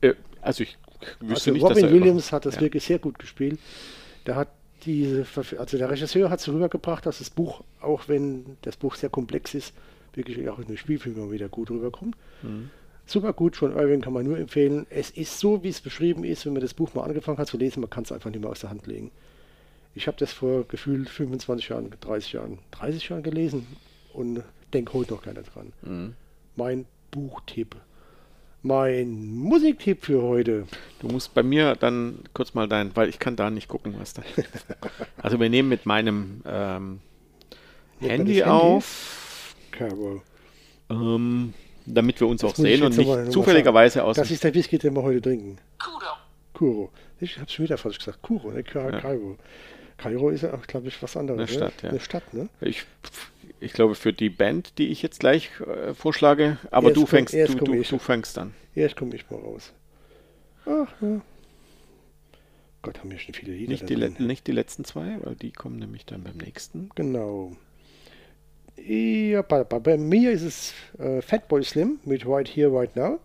Äh, also ich wüsste Also nicht, dass Robin er Williams hat das ja. wirklich sehr gut gespielt. Der hat diese, also der Regisseur hat es rübergebracht, dass das Buch, auch wenn das Buch sehr komplex ist, wirklich auch in den Spielfilmen wieder gut rüberkommt. Mhm. Super gut, John Irving kann man nur empfehlen. Es ist so, wie es beschrieben ist, wenn man das Buch mal angefangen hat zu lesen, man kann es einfach nicht mehr aus der Hand legen. Ich habe das vor gefühlt 25 Jahren, 30 Jahren, 30 Jahren gelesen und denke heute noch gerne dran. Mhm. Mein Buchtipp. Mein Musiktipp für heute. Du musst bei mir dann kurz mal dein, weil ich kann da nicht gucken, was da. also wir nehmen mit meinem ähm, Handy, Handy? auf, Carol. ähm, damit wir uns Das auch sehen und nicht zufälligerweise aus. Das ist der Whisky, den wir heute trinken. Kuro. Kuro. Ich habe schon wieder falsch gesagt. Kuro, ne? Ka Ja. Kairo. Kairo ist ja auch, glaube ich, was anderes. Eine ne? Stadt, ja. Eine Stadt, ne? ich, ich glaube für die Band, die ich jetzt gleich äh, vorschlage, aber Erst du komm- fängst, du, du, ich. du fängst an. Erst komme ich mal raus. Ach, ja. Gott, haben wir schon viele Lieder Nicht die, le- drin. nicht die letzten zwei, weil die kommen nämlich dann beim nächsten. Genau. Ja, bei, bei, bei mir ist es äh, Fatboy Slim mit Right Here, Right Now.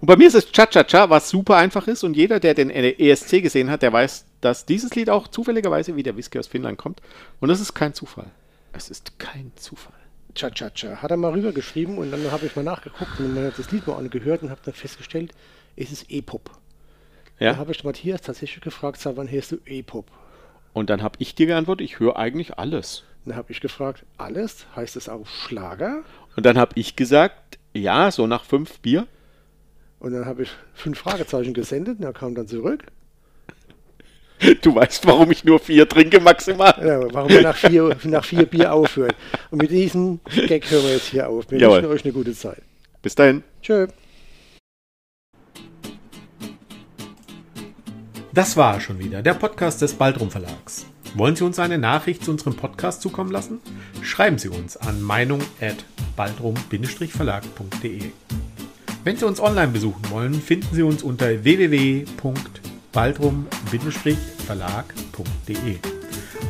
Und bei mir ist es Cha-Cha-Cha, was super einfach ist und jeder, der den ESC gesehen hat, der weiß, dass dieses Lied auch zufälligerweise wie der Whisky aus Finnland kommt. Und das ist kein Zufall. Es ist kein Zufall. Cha-Cha-Cha. Hat er mal rübergeschrieben und dann habe ich mal nachgeguckt und dann das Lied mal angehört und habe dann festgestellt, es ist E-Pop. Ja? Da habe ich Matthias tatsächlich gefragt, seit wann hörst du E-Pop? Und dann habe ich dir geantwortet, ich höre eigentlich alles. Dann habe ich gefragt, alles? Heißt es auch Schlager? Und dann habe ich gesagt, ja, so nach fünf Bier. Und dann habe ich fünf Fragezeichen gesendet und er kam dann zurück. Du weißt, warum ich nur vier trinke maximal. Ja, warum er nach vier, nach vier Bier aufhört. Und mit diesem Gag hören wir jetzt hier auf. Wir Jawohl. wünschen euch eine gute Zeit. Bis dahin. Tschö. Das war schon wieder der Podcast des Baldrum Verlags. Wollen Sie uns eine Nachricht zu unserem Podcast zukommen lassen? Schreiben Sie uns an meinung@baldrum-verlag.de. Wenn Sie uns online besuchen wollen, finden Sie uns unter www.baldrum-verlag.de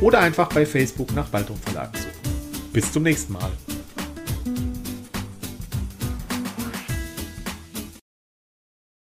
oder einfach bei Facebook nach Baldrum Verlag suchen. Bis zum nächsten Mal.